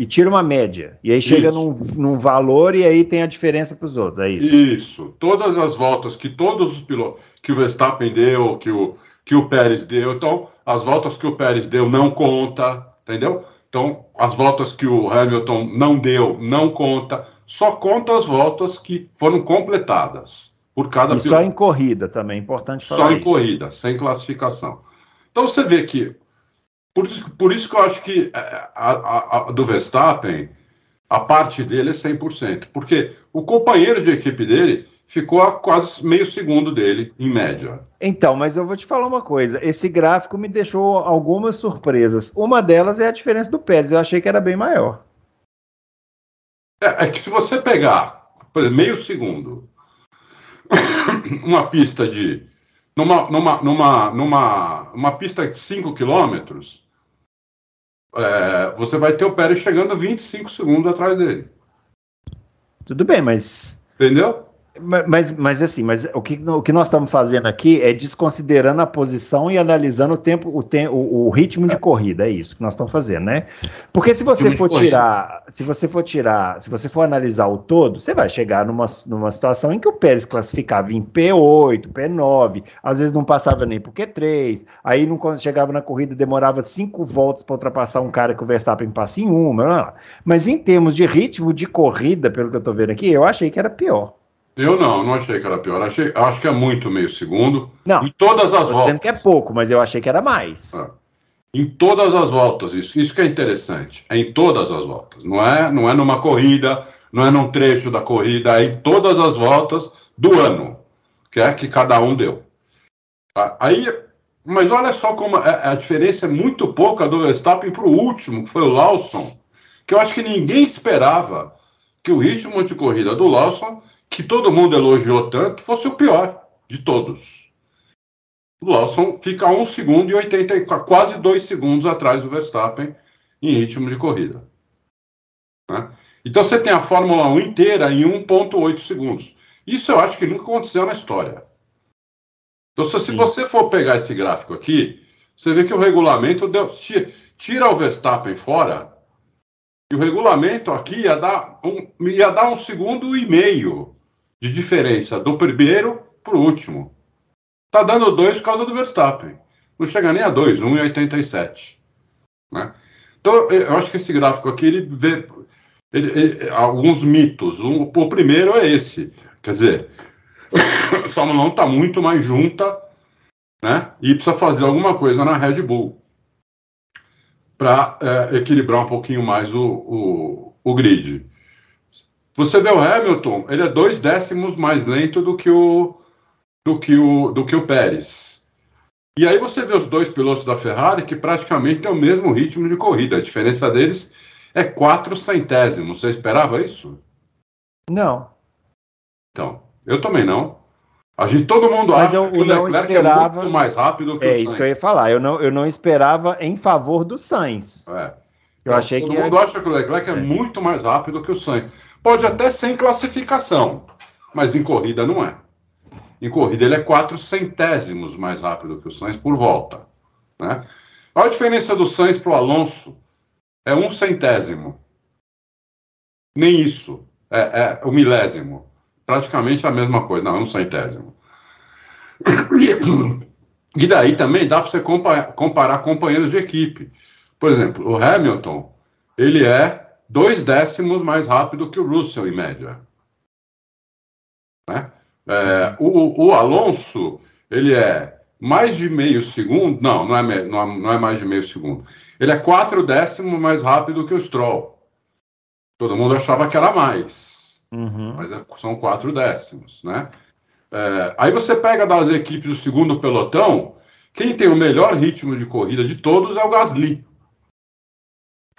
e tira uma média. E aí chega num, num valor e aí tem a diferença para os outros. É isso. Isso. Todas as voltas que todos os pilotos, que o Verstappen deu, que o, que o Pérez deu, então as voltas que o Pérez deu não conta, entendeu? Então, as voltas que o Hamilton não deu, não conta. Só conta as voltas que foram completadas por cada E só piloto. em corrida também, é importante falar. Só em corrida, sem classificação. Então você vê que. Por isso, por isso que eu acho que é, a, a- a do Verstappen, a parte dele é 100%. Porque o companheiro de equipe dele ficou a quase meio segundo dele, em média. Então, mas eu vou te falar uma coisa: esse gráfico me deixou algumas surpresas. Uma delas é a diferença do Pérez. Eu achei que era bem maior. É, é que se você pegar exemplo, meio segundo, uma pista de. Numa, numa, numa, numa uma pista de 5 quilômetros, é, você vai ter o Pérez chegando 25 segundos atrás dele. Tudo bem, mas Entendeu? Mas, mas assim, mas o que, o que nós estamos fazendo aqui é desconsiderando a posição e analisando o tempo, o, tem, o, o ritmo de corrida, é isso que nós estamos fazendo, né? Porque se você for tirar, se você for tirar, se você for analisar o todo, você vai chegar numa, numa situação em que o Pérez classificava em P8, P9, às vezes não passava nem por Q3, aí não chegava na corrida, demorava cinco voltas para ultrapassar um cara que o Verstappen passa em uma, mas em termos de ritmo de corrida, pelo que eu estou vendo aqui, eu achei que era pior. Eu não, não achei que era pior. Achei, acho que é muito meio segundo. Não. Em todas as voltas. dizendo que é pouco, mas eu achei que era mais. É. Em todas as voltas, isso, isso que é interessante. É em todas as voltas. Não é, não é numa corrida, não é num trecho da corrida, é em todas as voltas do ano, que é que cada um deu. Tá? Aí, mas olha só como a, é, a diferença é muito pouca do Verstappen para o último, que foi o Lawson, que eu acho que ninguém esperava que o ritmo de corrida do Lawson que todo mundo elogiou tanto fosse o pior de todos. O Lawson fica a 1 segundo e 80, quase 2 segundos atrás do Verstappen em ritmo de corrida. Né? Então você tem a Fórmula 1 inteira em 1,8 segundos. Isso eu acho que nunca aconteceu na história. Então, se Sim. você for pegar esse gráfico aqui, você vê que o regulamento deu, tira o Verstappen fora, e o regulamento aqui ia dar um, ia dar um segundo e meio de diferença do primeiro para o último. Está dando dois por causa do Verstappen. Não chega nem a 2, 1,87. Né? Então, eu acho que esse gráfico aqui, ele vê ele, ele, alguns mitos. Um, o primeiro é esse. Quer dizer, a Fórmula 1 está muito mais junta né? e precisa fazer alguma coisa na Red Bull para é, equilibrar um pouquinho mais o, o, o grid. Você vê o Hamilton, ele é dois décimos mais lento do que o do que o do que o Pérez. E aí você vê os dois pilotos da Ferrari que praticamente têm o mesmo ritmo de corrida. A diferença deles é quatro centésimos. Você esperava isso? Não. Então, eu também não. A gente, todo mundo Mas acha eu, que o Leclerc esperava... é muito mais rápido que é, o Sainz. É isso que eu ia falar. Eu não, eu não esperava em favor do Sainz. É. Eu achei todo que. Todo mundo acha que o Leclerc é, é, muito mais rápido que o Sainz. Pode até ser em classificação, mas em corrida não é. Em corrida ele é quatro centésimos mais rápido que o Sainz por volta. Né? a diferença do Sainz para o Alonso é um centésimo. Nem isso. É, é o milésimo. Praticamente a mesma coisa. Não, é um centésimo. E daí também dá para você comparar companheiros de equipe. Por exemplo, o Hamilton, ele é dois décimos mais rápido que o Russell, em média. Né? É, o, o, Alonso, ele é mais de meio segundo, não, não é, não é, mais de meio segundo. Ele é quatro décimos mais rápido que o Stroll. Todo mundo achava que era mais, uhum. mas é, são quatro décimos, né? É, aí você pega das equipes do segundo pelotão, quem tem o melhor ritmo de corrida de todos é o Gasly.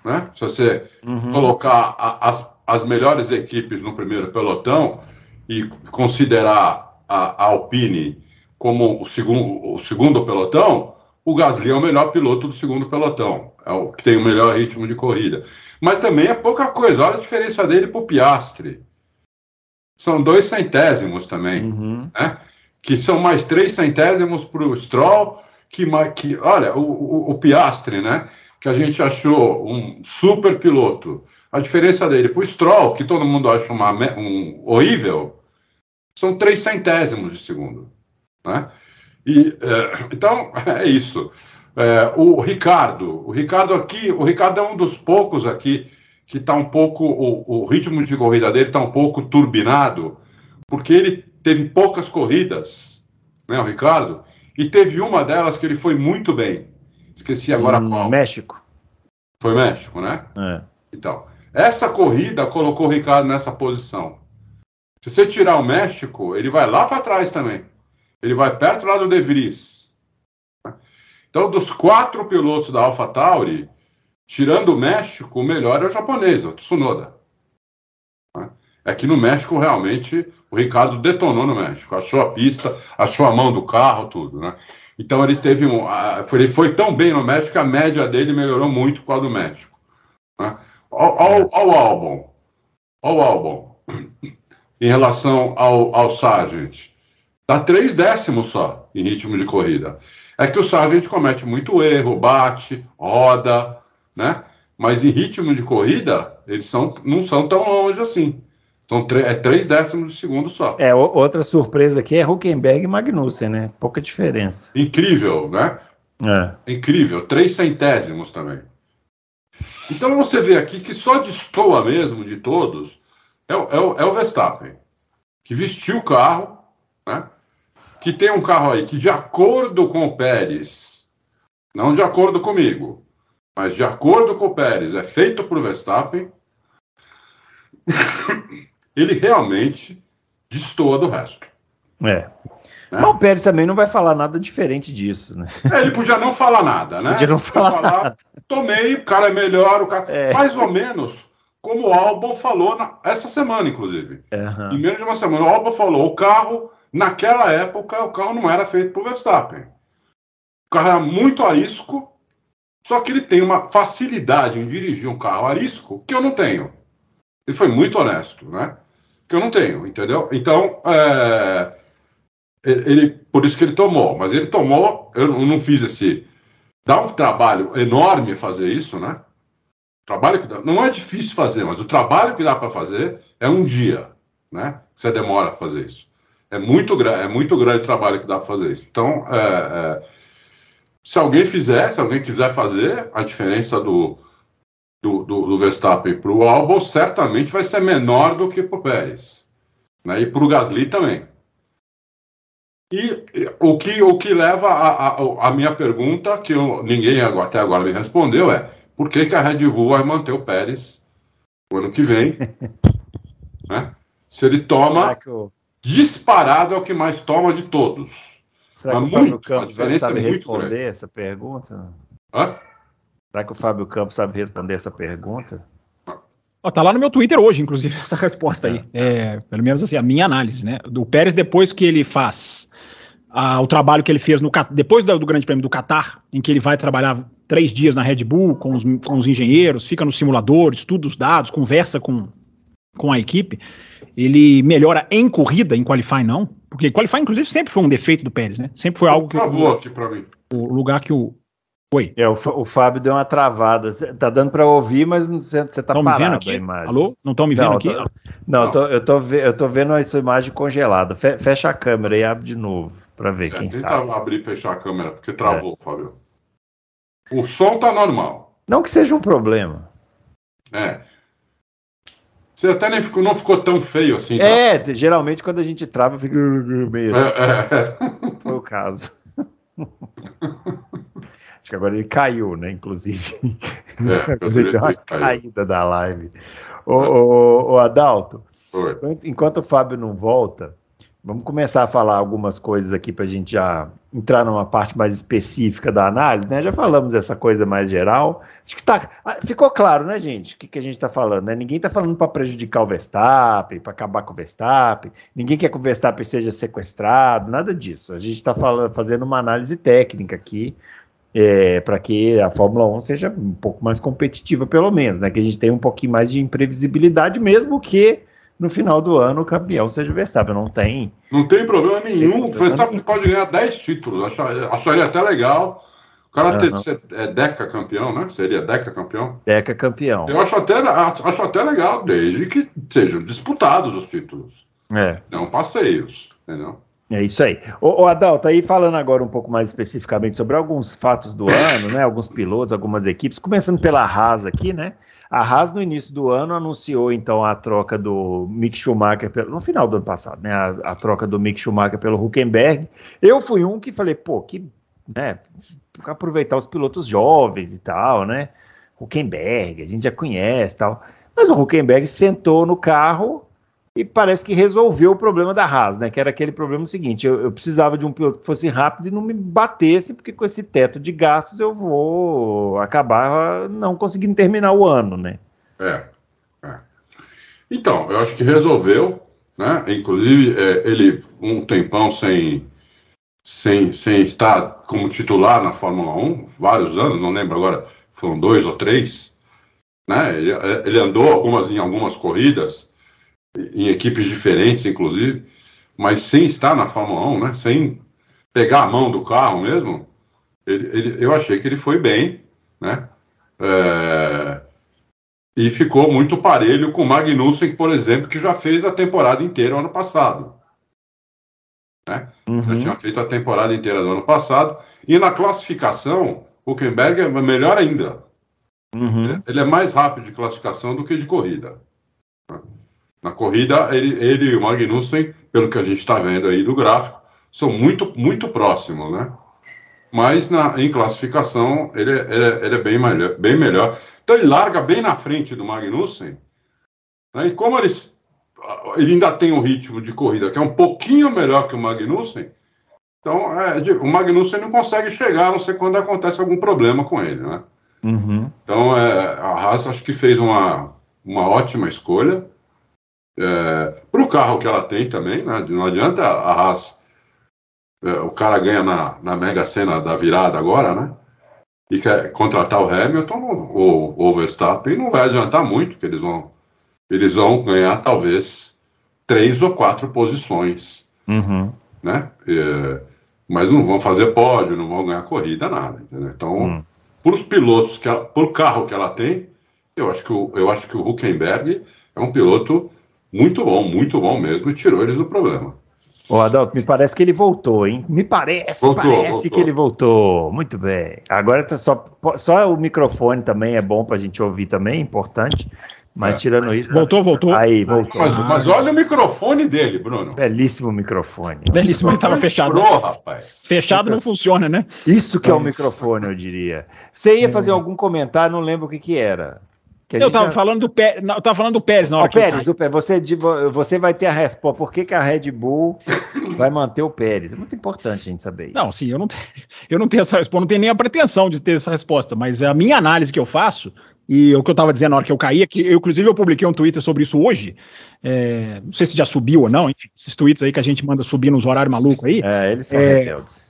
Né? Se você uhum. colocar a, as, as melhores equipes no primeiro pelotão e considerar a, a Alpine como o segundo, o segundo pelotão, o Gasly é o melhor piloto do segundo pelotão, é o que tem o melhor ritmo de corrida. Mas também é pouca coisa, olha a diferença dele para o Piastre. São dois centésimos também, uhum. né? que são mais três centésimos para o Stroll, que, que olha, o, o, o Piastre, né? Que a gente achou um super piloto, a diferença dele para o Stroll, que todo mundo acha uma, um horrível, são três centésimos de segundo. Né? E, é, então, é isso. É, o Ricardo, o Ricardo aqui, o Ricardo é um dos poucos aqui que está um pouco, o, o, ritmo de corrida dele está um pouco turbinado, porque ele teve poucas corridas, né, o Ricardo, e teve uma delas que ele foi muito bem. Esqueci agora hum, qual. México. Foi México, né? É. Então, essa corrida colocou o Ricardo nessa posição. Se você tirar o México, ele vai lá para trás também. Ele vai perto lá do De Vries. Então, dos quatro pilotos da AlphaTauri, tirando o México, o melhor é o japonês, o Tsunoda. É que no México, realmente, o Ricardo detonou no México. Achou a pista, achou a mão do carro, tudo, né? Então ele teve um. Ele foi tão bem no México que a média dele melhorou muito por causa do México. Né? Olha o álbum. Olha o álbum. em relação ao, ao Sargent? Dá três décimos só em ritmo de corrida. É que o Sargent comete muito erro, bate, roda, né? Mas em ritmo de corrida, eles são, não são tão longe assim. São é três décimos de segundo só. É, outra surpresa aqui é Huckenberg e Magnussen, né? Pouca diferença. Incrível, né? É. Incrível, três centésimos também. Então você vê aqui que só destoa mesmo de todos é, o, é o, é o Verstappen, que vestiu o carro, né? que tem um carro aí que, de acordo com o Pérez, não de acordo comigo, mas de acordo com o Pérez, é feito por Verstappen, ele realmente destoa do resto. É. Né? Mas o Pérez também não vai falar nada diferente disso, né? É, ele podia não falar nada, né? Podia não falar, falar nada. Tomei, o cara é melhor, o cara. É. Mais ou menos como o Albon falou na... essa semana, inclusive. Uhum. Em menos de uma semana. O Albon falou: o carro, naquela época, o carro não era feito por Verstappen. O carro era muito arisco, só que ele tem uma facilidade em dirigir um carro arisco que eu não tenho. Ele foi muito honesto, né? Que eu não tenho, entendeu? Então, é ele, por isso que ele tomou, mas ele tomou, eu não fiz esse. Dá um trabalho enorme fazer isso, né? Trabalho que dá, não é difícil fazer, mas o trabalho que dá para fazer é um dia, né? Você demora a fazer isso. É muito, é muito grande o trabalho que dá para fazer isso. Então, é, é, se alguém fizer, se alguém quiser fazer, a diferença do, do, do, do Verstappen para o Albon certamente vai ser menor do que para o Pérez. Né? E para o Gasly também. E o que, o que leva a, a, a minha pergunta, que eu, ninguém até agora me respondeu, é por que, que a Red Bull vai manter o Pérez o ano que vem? né? Se ele toma disparado é o que mais toma de todos. Será Mas que o Fábio Campos sabe é responder grande. essa pergunta? Hã? Será que o Fábio Campos sabe responder essa pergunta? Oh, tá lá no meu Twitter hoje, inclusive, essa resposta aí. É. é, pelo menos assim, a minha análise, né? Do Pérez, depois que ele faz o trabalho que ele fez no depois do, do, Grande Prêmio do Catar, em que ele vai trabalhar três dias na Red Bull com os, com os engenheiros, fica no simulador, estuda os dados, conversa com, com a equipe, ele melhora em corrida, em qualify não, porque qualify inclusive sempre foi um defeito do Pérez, né? Sempre foi algo que Travou aqui para mim. O lugar que o Oi. É, o, o Fábio deu uma travada. Tá dando para ouvir, mas você, tá tão parado me vendo aqui? Alô? Não estão me vendo não, aqui? Tô, não, não. Tô, eu, tô, eu tô vendo a sua imagem congelada. Fecha a câmera e abre de novo para ver é, quem tenta sabe. abrir e fechar a câmera, porque travou, é. Fábio. O som tá normal. Não que seja um problema. É. Você até nem ficou, não ficou tão feio assim. Tá? É, geralmente quando a gente trava, fica meio. É, é. Foi o caso. Acho que agora ele caiu, né? Inclusive. É, ele deu uma caída da live. Ô, ô, ô Adalto, Oi. enquanto o Fábio não volta, Vamos começar a falar algumas coisas aqui para a gente já entrar numa parte mais específica da análise, né? Já falamos essa coisa mais geral. Acho que tá, ah, ficou claro, né, gente? O que, que a gente está falando, né? Ninguém está falando para prejudicar o Verstappen, para acabar com o Verstappen. Ninguém quer que o Verstappen seja sequestrado, nada disso. A gente está fazendo uma análise técnica aqui é, para que a Fórmula 1 seja um pouco mais competitiva, pelo menos, né? Que a gente tenha um pouquinho mais de imprevisibilidade, mesmo que no final do ano o campeão seja o Verstappen. Não tem. Não tem problema nenhum. O Verstappen pode ganhar 10 títulos. Acharia até legal. O cara uhum. ter, é Deca campeão, né? Seria Deca campeão? Deca campeão. Eu acho até, acho até legal, desde que sejam disputados os títulos. É. Não passeios, entendeu? É isso aí. Ô, ô Adalto, aí falando agora um pouco mais especificamente sobre alguns fatos do ano, né? Alguns pilotos, algumas equipes, começando pela Haas aqui, né? A Haas, no início do ano, anunciou então a troca do Mick Schumacher, pelo, no final do ano passado, né? A, a, troca do Mick Schumacher pelo Huckenberg. Eu fui um que falei, pô, que, né? Aproveitar os pilotos jovens e tal, né? Huckenberg, a gente já conhece tal. Mas o Huckenberg sentou no carro e parece que resolveu o problema da Haas, né? Que era aquele problema seguinte: eu, eu, precisava de um piloto que fosse rápido e não me batesse, porque com esse teto de gastos eu vou acabar não conseguindo terminar o ano, né? É. é. Então, eu acho que resolveu, né? Inclusive, é, ele um tempão sem, sem, sem estar como titular na Fórmula 1, vários anos, não lembro agora, foram dois ou três, né? Ele, ele andou algumas, em algumas corridas em equipes diferentes, inclusive, mas sem estar na Fórmula 1, né? Sem pegar a mão do carro mesmo, ele, ele, eu achei que ele foi bem, né? É, e ficou muito parelho com o Magnussen, por exemplo, que já fez a temporada inteira ano passado. Né? Uhum. Já tinha feito a temporada inteira do ano passado. E na classificação, o Huckenberg é melhor ainda. Uhum. Ele é mais rápido de classificação do que de corrida. Na corrida, ele, ele e o Magnussen, pelo que a gente está vendo aí do gráfico, são muito, muito próximos, né? Mas na, em classificação, ele, ele, ele é bem melhor, bem melhor. Então ele larga bem na frente do Magnussen. Né? E como eles, ele ainda tem um ritmo de corrida que é um pouquinho melhor que o Magnussen, então é, o Magnussen não consegue chegar, a não ser quando acontece algum problema com ele, né? Uhum. Então é, a Haas acho que fez uma, uma ótima escolha é, para o carro que ela tem também, né? Não adianta a Haas, é, o cara ganha na, na Mega Sena da virada agora, né? e quer contratar o Hamilton ou o Verstappen, não vai adiantar muito, que eles vão, eles vão ganhar talvez três ou quatro posições, uhum. né? É, mas não vão fazer pódio, não vão ganhar corrida, nada. Entendeu? Então, uhum. por os pilotos, que ela, por carro que ela tem, eu acho que o, eu acho que o Huckenberg é um piloto muito bom, muito bom mesmo, e tirou eles do problema. Ô, Adalto, me parece que ele voltou, hein? Me parece, voltou, parece voltou. que ele voltou. Muito bem. Agora tá só, só o microfone também é bom para a gente ouvir também, importante. Mas é. tirando isso. Voltou, voltou. Aí, voltou. Mas, mas, olha o microfone dele, Bruno. Belíssimo microfone. Belíssimo, mas estava fechado. Pro, rapaz. Fechado não funciona, né? Isso que é o microfone, eu diria. Você ia fazer algum comentário, não lembro o que, que era eu estava já... falando do Pérez, eu tava falando do Pérez na hora o que Pérez, eu... o Pérez, você, você vai ter a resposta. Por que, que a Red Bull vai manter o Pérez? É muito importante a gente saber isso. Não, sim, eu não, tenho, eu não tenho essa resposta, não tenho nem a pretensão de ter essa resposta, mas a minha análise que eu faço, e o que eu estava dizendo na hora que eu caí, é que eu, inclusive, eu publiquei um Twitter sobre isso hoje. É, não sei se já subiu ou não, enfim, esses tweets aí que a gente manda subir nos horários malucos aí. É, eles são é, rebeldes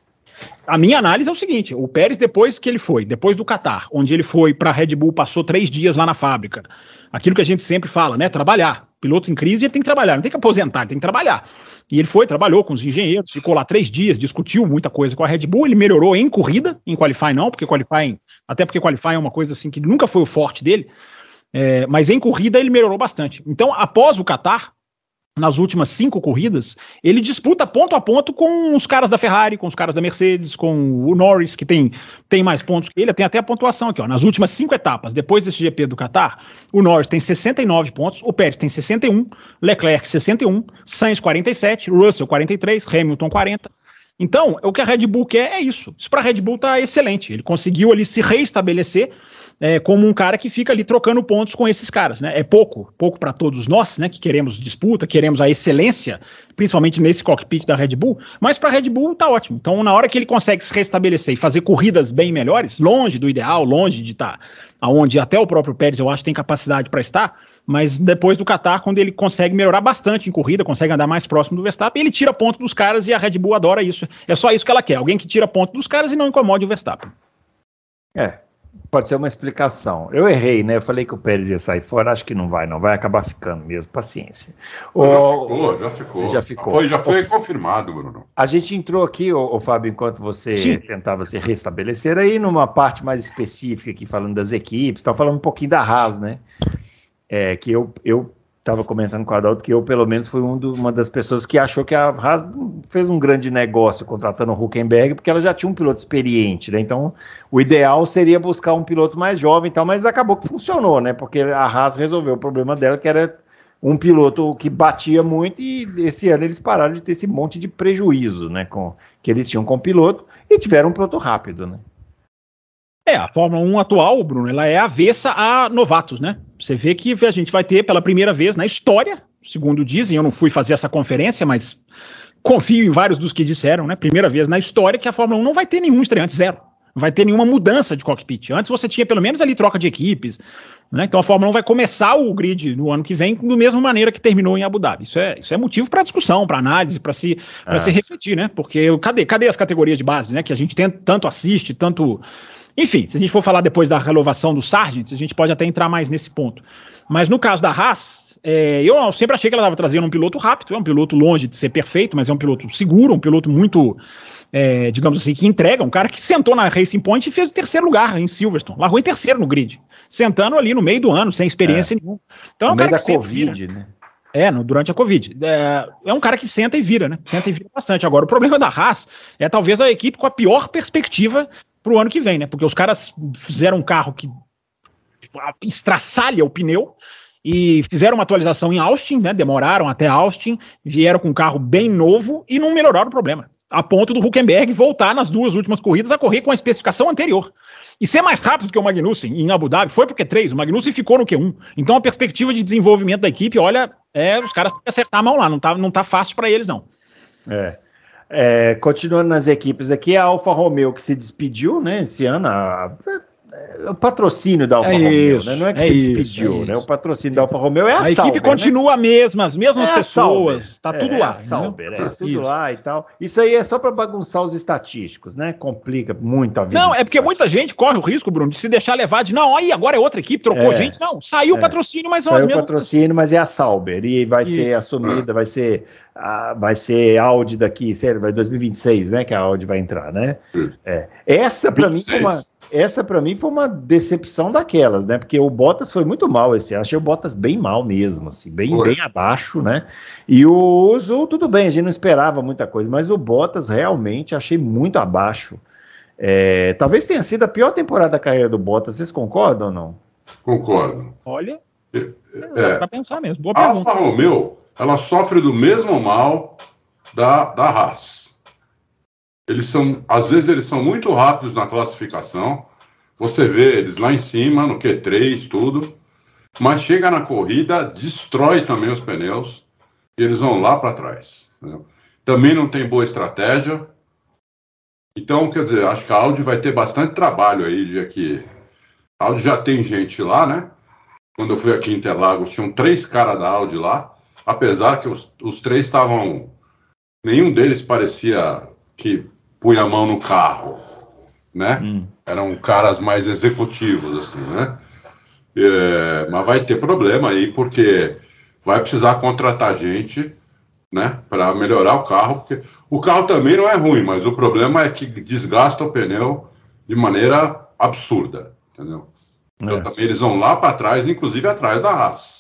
a minha análise é o seguinte: o Pérez, depois que ele foi, depois do Qatar, onde ele foi para a Red Bull, passou três dias lá na fábrica, aquilo que a gente sempre fala, né? Trabalhar. Piloto em crise, ele tem que trabalhar, não tem que aposentar, ele tem que trabalhar. E ele foi, trabalhou com os engenheiros, ficou lá três dias, discutiu muita coisa com a Red Bull, ele melhorou em corrida, em qualifying não, porque qualifying, até porque qualifying é uma coisa assim que nunca foi o forte dele, é, mas em corrida ele melhorou bastante. Então, após o Qatar, nas últimas cinco corridas, ele disputa ponto a ponto com os caras da Ferrari, com os caras da Mercedes, com o Norris, que tem, tem mais pontos que ele. Tem até a pontuação aqui, ó. Nas últimas cinco etapas, depois desse GP do Qatar, o Norris tem 69 pontos, o Pérez tem 61, Leclerc 61, Sainz 47, Russell 43, Hamilton 40. Então, o que a Red Bull quer é isso. Isso para a Red Bull tá excelente. Ele conseguiu ali se reestabelecer é, como um cara que fica ali trocando pontos com esses caras, né? É pouco, pouco para todos nós, né? Que queremos disputa, queremos a excelência, principalmente nesse cockpit da Red Bull, mas para a Red Bull tá ótimo. Então, na hora que ele consegue se restabelecer e fazer corridas bem melhores, longe do ideal, longe de estar tá, aonde até o próprio Pérez eu acho tem capacidade para estar, mas depois do Qatar, quando ele consegue melhorar bastante em corrida, consegue andar mais próximo do Verstappen, ele tira ponto dos caras e a Red Bull adora isso. É só isso que ela quer, alguém que tira ponto dos caras e não incomode o Verstappen. É, Pode ser uma explicação. Eu errei, né? Eu falei que o Pérez ia sair fora, acho que não vai, não. Vai acabar ficando mesmo, paciência. O... Já ficou, já ficou. Já ficou. Foi, já foi o... confirmado, Bruno. A gente entrou aqui, o, o Fábio, enquanto você Sim. tentava se restabelecer, aí numa parte mais específica aqui, falando das equipes, estava falando um pouquinho da Haas, né? É, que eu, eu estava comentando com o Adalto que eu, pelo menos, fui um do, uma das pessoas que achou que a Haas fez um grande negócio contratando o Huckenberg, porque ela já tinha um piloto experiente, né? Então, o ideal seria buscar um piloto mais jovem e tal, mas acabou que funcionou, né? Porque a Haas resolveu o problema dela, que era um piloto que batia muito, e esse ano eles pararam de ter esse monte de prejuízo, né? Com, que eles tinham com o piloto, e tiveram um piloto rápido, né? É, a Fórmula 1 atual, Bruno, ela é avessa a novatos, né? Você vê que a gente vai ter pela primeira vez na história, segundo dizem, eu não fui fazer essa conferência, mas confio em vários dos que disseram, né? Primeira vez na história que a Fórmula 1 não vai ter nenhum estreante, zero. Não vai ter nenhuma mudança de cockpit. Antes você tinha pelo menos ali troca de equipes, né? Então a Fórmula 1 vai começar o grid no ano que vem da mesma maneira que terminou em Abu Dhabi. Isso é, isso é motivo para discussão, para análise, para se, é. se refletir, né? Porque cadê, cadê as categorias de base, né? Que a gente tem, tanto assiste, tanto enfim, se a gente for falar depois da renovação do Sargent, a gente pode até entrar mais nesse ponto. Mas no caso da Haas, é, eu sempre achei que ela estava trazendo um piloto rápido, é um piloto longe de ser perfeito, mas é um piloto seguro, um piloto muito, é, digamos assim, que entrega, um cara que sentou na Racing Point e fez o terceiro lugar em Silverstone, largou em terceiro no grid, sentando ali no meio do ano, sem experiência é. nenhuma. Então, no é um meio da Covid, vira. né? É, no, durante a Covid. É, é, um cara que senta e vira, né? Senta e vira bastante. Agora, o problema da Haas é talvez a equipe com a pior perspectiva para o ano que vem, né? Porque os caras fizeram um carro que tipo, estraçalha o pneu e fizeram uma atualização em Austin, né? Demoraram até Austin, vieram com um carro bem novo e não melhoraram o problema. A ponto do Huckenberg voltar nas duas últimas corridas a correr com a especificação anterior. E ser mais rápido que o Magnussen em Abu Dhabi foi porque três, o Magnussen ficou no Q1. Então a perspectiva de desenvolvimento da equipe, olha, é, os caras têm que acertar a mão lá, não tá, não tá fácil para eles, não. É. É, continuando nas equipes aqui, a Alfa Romeo que se despediu, né, esse ano, a, o patrocínio da Alfa é Romeo, isso, né? Não é que é despediu, isso, é né? O patrocínio da Alfa Romeo é a, a Sauber, equipe né? continua né? a mesma, as mesmas é pessoas, está tudo lá. A Sauber, é, tudo isso. lá e tal. Isso aí é só para bagunçar os estatísticos, né? Complica muito a vida. Não, é porque muita gente corre o risco, Bruno, de se deixar levar de não, aí agora é outra equipe, trocou gente. Não, saiu o patrocínio, mas são saiu as mesmas. o patrocínio, mas é a Sauber e vai ser assumida, vai ser vai ser Audi daqui, sério, vai 2026, né? Que a Audi vai entrar, né? É. Essa para mim foi uma, essa para mim foi uma decepção daquelas, né? Porque o Bottas foi muito mal esse, achei o Bottas bem mal mesmo, assim, bem, bem abaixo, né? E o Zul, tudo bem, a gente não esperava muita coisa, mas o Bottas realmente achei muito abaixo. É, talvez tenha sido a pior temporada da carreira do Bottas, vocês concordam ou não? Concordo. Olha, é, é, para pensar mesmo. Boa Alfa Romeo ela sofre do mesmo mal da, da Haas. Eles são, às vezes eles são muito rápidos na classificação. Você vê eles lá em cima, no Q3, tudo. Mas chega na corrida, destrói também os pneus e eles vão lá para trás. Entendeu? Também não tem boa estratégia. Então, quer dizer, acho que a Audi vai ter bastante trabalho aí de aqui. A Audi já tem gente lá, né? Quando eu fui aqui em Interlagos, tinham três caras da Audi lá apesar que os, os três estavam. Nenhum deles parecia que punha a mão no carro, né? Hum. Eram caras mais executivos, assim, né? É, mas vai ter problema aí, porque vai precisar contratar gente, né? Para melhorar o carro, porque o carro também não é ruim, mas o problema é que desgasta o pneu de maneira absurda, entendeu? Então é. também eles vão lá para trás, inclusive atrás da Haas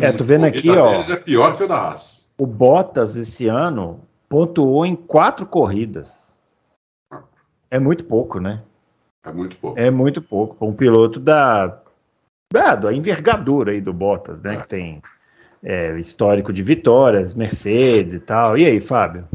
é, tô vendo aqui, ó. é pior que o da Haas. O Bottas esse ano pontuou em quatro corridas. É muito pouco, né? É muito pouco. É muito pouco para um piloto da, da, da envergadura aí do Bottas, né? É. Que tem é, histórico de vitórias, Mercedes e tal. E aí, Fábio?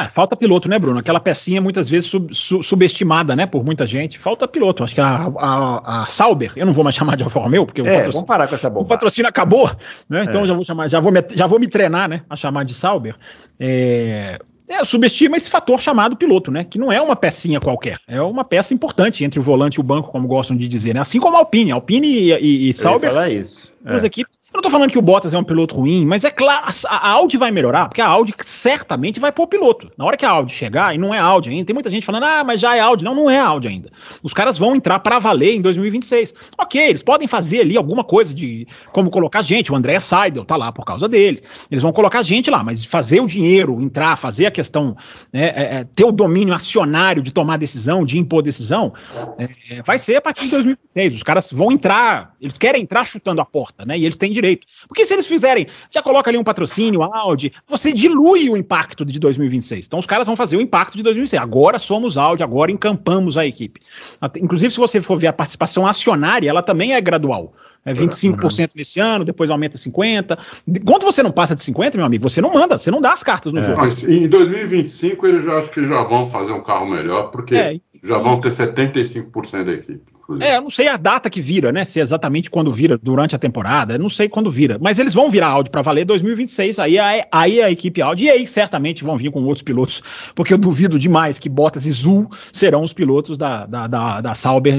Ah, falta piloto, né, Bruno? Aquela pecinha muitas vezes sub, su, subestimada, né, por muita gente. Falta piloto. Acho que a, a, a Sauber, eu não vou mais chamar de Alfa Romeo, porque é, o, patrocínio, vamos parar com essa o patrocínio acabou, né? Então é. já vou chamar, já vou, me, já vou me treinar, né, a chamar de Sauber. É, é, subestima esse fator chamado piloto, né? Que não é uma pecinha qualquer, é uma peça importante entre o volante e o banco, como gostam de dizer, né? Assim como a Alpine, Alpine e, e, e Sauber. Isso. Duas é. equipes eu não tô falando que o Bottas é um piloto ruim, mas é claro, a, Audi vai melhorar, porque a Audi certamente vai pôr piloto. Na hora que a Audi chegar, e não é Audi ainda, tem muita gente falando, ah, mas já é Audi. Não, não é Audi ainda. Os caras vão entrar para valer em 2026. Ok, eles podem fazer ali alguma coisa de como colocar gente. O André Seidel tá lá por causa dele. Eles vão colocar gente lá, mas fazer o dinheiro entrar, fazer a questão, né, é, é, ter o domínio acionário de tomar decisão, de impor decisão, é, é vai ser a partir de 2026. Os caras vão entrar, eles querem entrar chutando a porta, né? E eles têm direito. Porque se eles fizerem, já coloca ali um patrocínio, Audi, você dilui o impacto de 2026. Então os caras vão fazer o impacto de 2026. Agora somos Audi, agora encampamos a equipe. Inclusive, se você for ver a participação acionária, ela também é gradual. É 25% uhum. nesse ano, depois aumenta 50%. Quando você não passa de 50%, meu amigo, você não manda, você não dá as cartas no é. jogo. Mas em 2025 eles já acho que já vão fazer um carro melhor, porque é. já vão ter 75% da equipe. É, eu não sei a data que vira, né? Se é exatamente quando vira, durante a temporada, eu não sei quando vira. Mas eles vão virar Audi para valer 2026, aí, aí, aí a equipe Audi, e aí certamente vão vir com outros pilotos, porque eu duvido demais que Bottas e Zul serão os pilotos da, da, da, da Sauber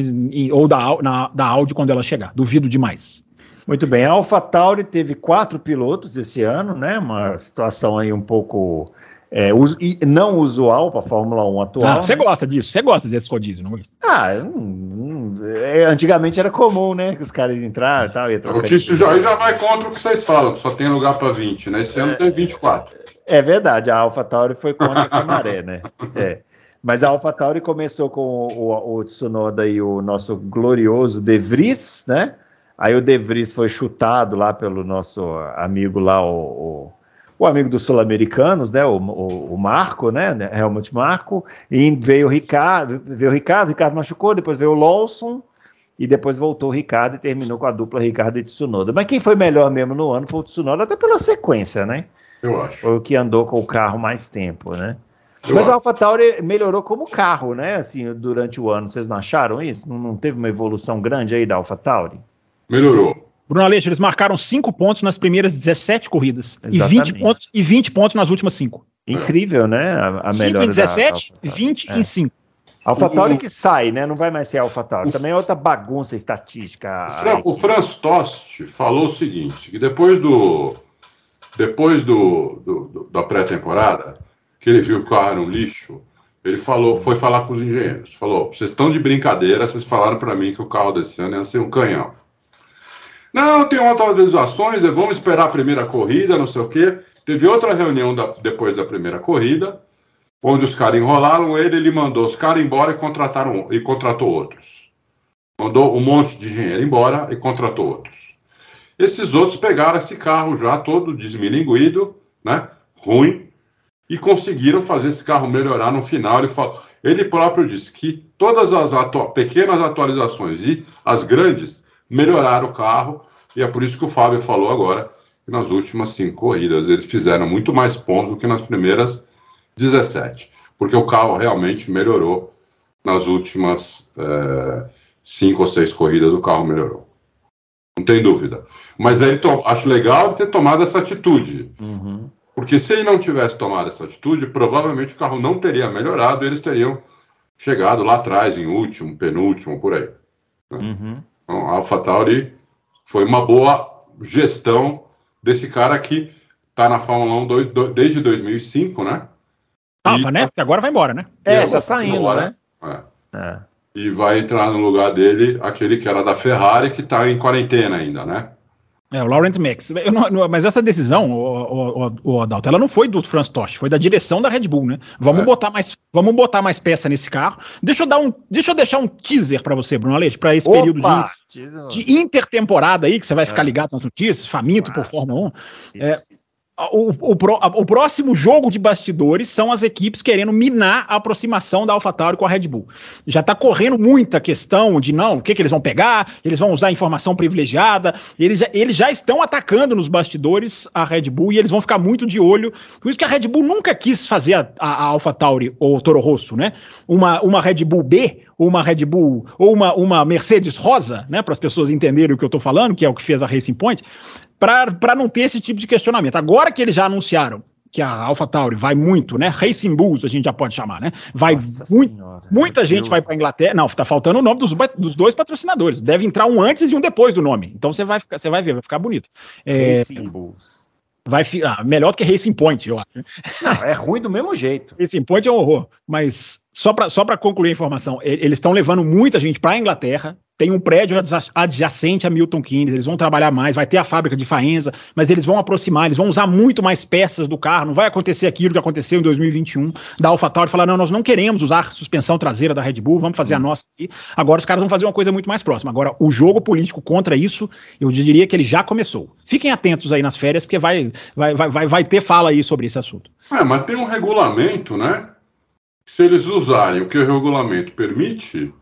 ou da, na, da Audi quando ela chegar. Duvido demais. Muito bem, a AlphaTauri teve quatro pilotos esse ano, né? Uma situação aí um pouco é, us- e não usual para a Fórmula 1 atual. Ah, você gosta disso, você gosta desse rodízio, não gosta? Ah, hum, hum, é, antigamente era comum, né? Que os caras entraram e tal. Ia O de- já, já vai contra o que vocês falam, que só tem lugar para 20, né? Esse ano tem 24. É verdade, a AlphaTauri foi contra essa maré, né? É. Mas a AlphaTauri começou com o, o, o Tsunoda e o nosso glorioso De Vries, né? Aí o De Vries foi chutado lá pelo nosso amigo lá, o, o, o amigo dos sul-americanos, né? O, o, o Marco, né? Helmut Marco. E veio o Ricardo, veio o Ricardo, o Ricardo machucou, depois veio o Lawson. E depois voltou o Ricardo e terminou com a dupla Ricardo e Tsunoda. Mas quem foi melhor mesmo no ano foi o Tsunoda, até pela sequência, né? Eu acho. Foi o que andou com o carro mais tempo, né? Eu Mas a acho. AlphaTauri melhorou como carro, né? Assim, durante o ano, vocês não acharam isso? Não, não teve uma evolução grande aí da AlphaTauri? Melhorou. Bruno Aleixo, eles marcaram 5 pontos nas primeiras 17 corridas e 20, Exatamente. pontos, e 20 pontos nas últimas 5. Incrível, né? A, a 5 melhora em 17, da, da 20 É. em 5. AlphaTauri que sai, né? Não vai mais ser AlphaTauri. Também é outra bagunça estatística. O, Fran, o Franz Tost falou o seguinte: que depois do. Depois do, do- do- da pré-temporada, que ele viu que o carro era um lixo, ele falou, foi falar com os engenheiros. Falou: vocês estão de brincadeira, vocês falaram para mim que o carro desse ano ia ser um canhão. Não, tem outras atualizações, eh, vamos esperar a primeira corrida, não sei o quê. Teve outra reunião da- depois da primeira corrida, onde os caras enrolaram ele, ele mandou os caras embora e contrataram e contratou outros. Mandou um monte de engenheiro embora e contratou outros. Esses outros pegaram esse carro já todo desmilinguido, né, ruim, e conseguiram fazer esse carro melhorar no final. Ele, falou, ele próprio disse que todas as atua- pequenas atualizações e as grandes melhoraram o carro, e é por isso que o Fábio falou agora que nas últimas cinco corridas eles fizeram muito mais pontos do que nas primeiras 17, porque o carro realmente melhorou nas últimas eh, cinco ou seis corridas, o carro melhorou. Não tem dúvida. Mas aí to- acho legal ter tomado essa atitude. Uhum. Porque se ele não tivesse tomado essa atitude, provavelmente o carro não teria melhorado e eles teriam chegado lá atrás, em último, penúltimo, por aí. Uhum. Então, a AlphaTauri foi uma boa gestão desse cara que está na Fórmula 1 dois- do- desde 2005, né? Tava, E- né? Porque agora vai embora, né? É, E tá saindo, agora, né? é. É. E vai entrar no lugar dele aquele que era da Ferrari, que está em quarentena ainda, né? É, o Lawrence Max. Não- não- mas essa decisão, o, o, o, Adalto, ela não foi do Franz Tost, foi da direção da Red Bull, né? Vamos É. botar mais, vamos botar mais peça nesse carro. Deixa eu dar um, deixa eu deixar um teaser pra você, Bruno Aleixo, para esse período Opa! de, de intertemporada aí que você vai ficar É. ligado nas notícias, faminto por. Fórmula 1. Isso. É, O, o, o próximo jogo de bastidores são as equipes querendo minar a aproximação da AlphaTauri com a Red Bull. Já está correndo muita questão de não, o que, que eles vão pegar, eles vão usar informação privilegiada, eles já, eles já estão atacando nos bastidores a Red Bull e eles vão ficar muito de olho. Por isso que a Red Bull nunca quis fazer a, a, a AlphaTauri ou o Toro Rosso, né? Uma, uma Red Bull B, ou uma Red Bull, ou uma, uma Mercedes rosa, né? Para as pessoas entenderem o que eu estou falando, que é o que fez a Racing Point para não ter esse tipo de questionamento. Agora que eles já anunciaram que a AlphaTauri vai muito, né? Racing Bulls a gente já pode chamar, né? Vai muito. Senhora, Muita gente Deus. vai para Inglaterra. Não, tá faltando o nome dos, dos dois patrocinadores. Deve entrar um antes e um depois do nome. Então você vai ficar, você vai ver, vai ficar bonito. É, Racing Bulls. vai fi- ah, melhor do que Racing Point, eu acho. Não, é ruim do mesmo jeito. Racing Point é um horror. Mas só para só pra concluir a informação, eles estão levando muita gente para a Inglaterra. Tem um prédio adja- adjacente a Milton Keynes, eles vão trabalhar mais, vai ter a fábrica de Faenza, mas eles vão aproximar, eles vão usar muito mais peças do carro, não vai acontecer aquilo que aconteceu em 2021, da AlphaTauri falar, não, nós não queremos usar suspensão traseira da Red Bull, vamos fazer a nossa aqui. Agora os caras vão fazer uma coisa muito mais próxima. Agora, o jogo político contra isso, eu diria que ele já começou. Fiquem atentos aí nas férias, porque vai, vai, vai, vai, vai ter fala aí sobre esse assunto. É, mas tem um regulamento, né? Se eles usarem o que o regulamento permite,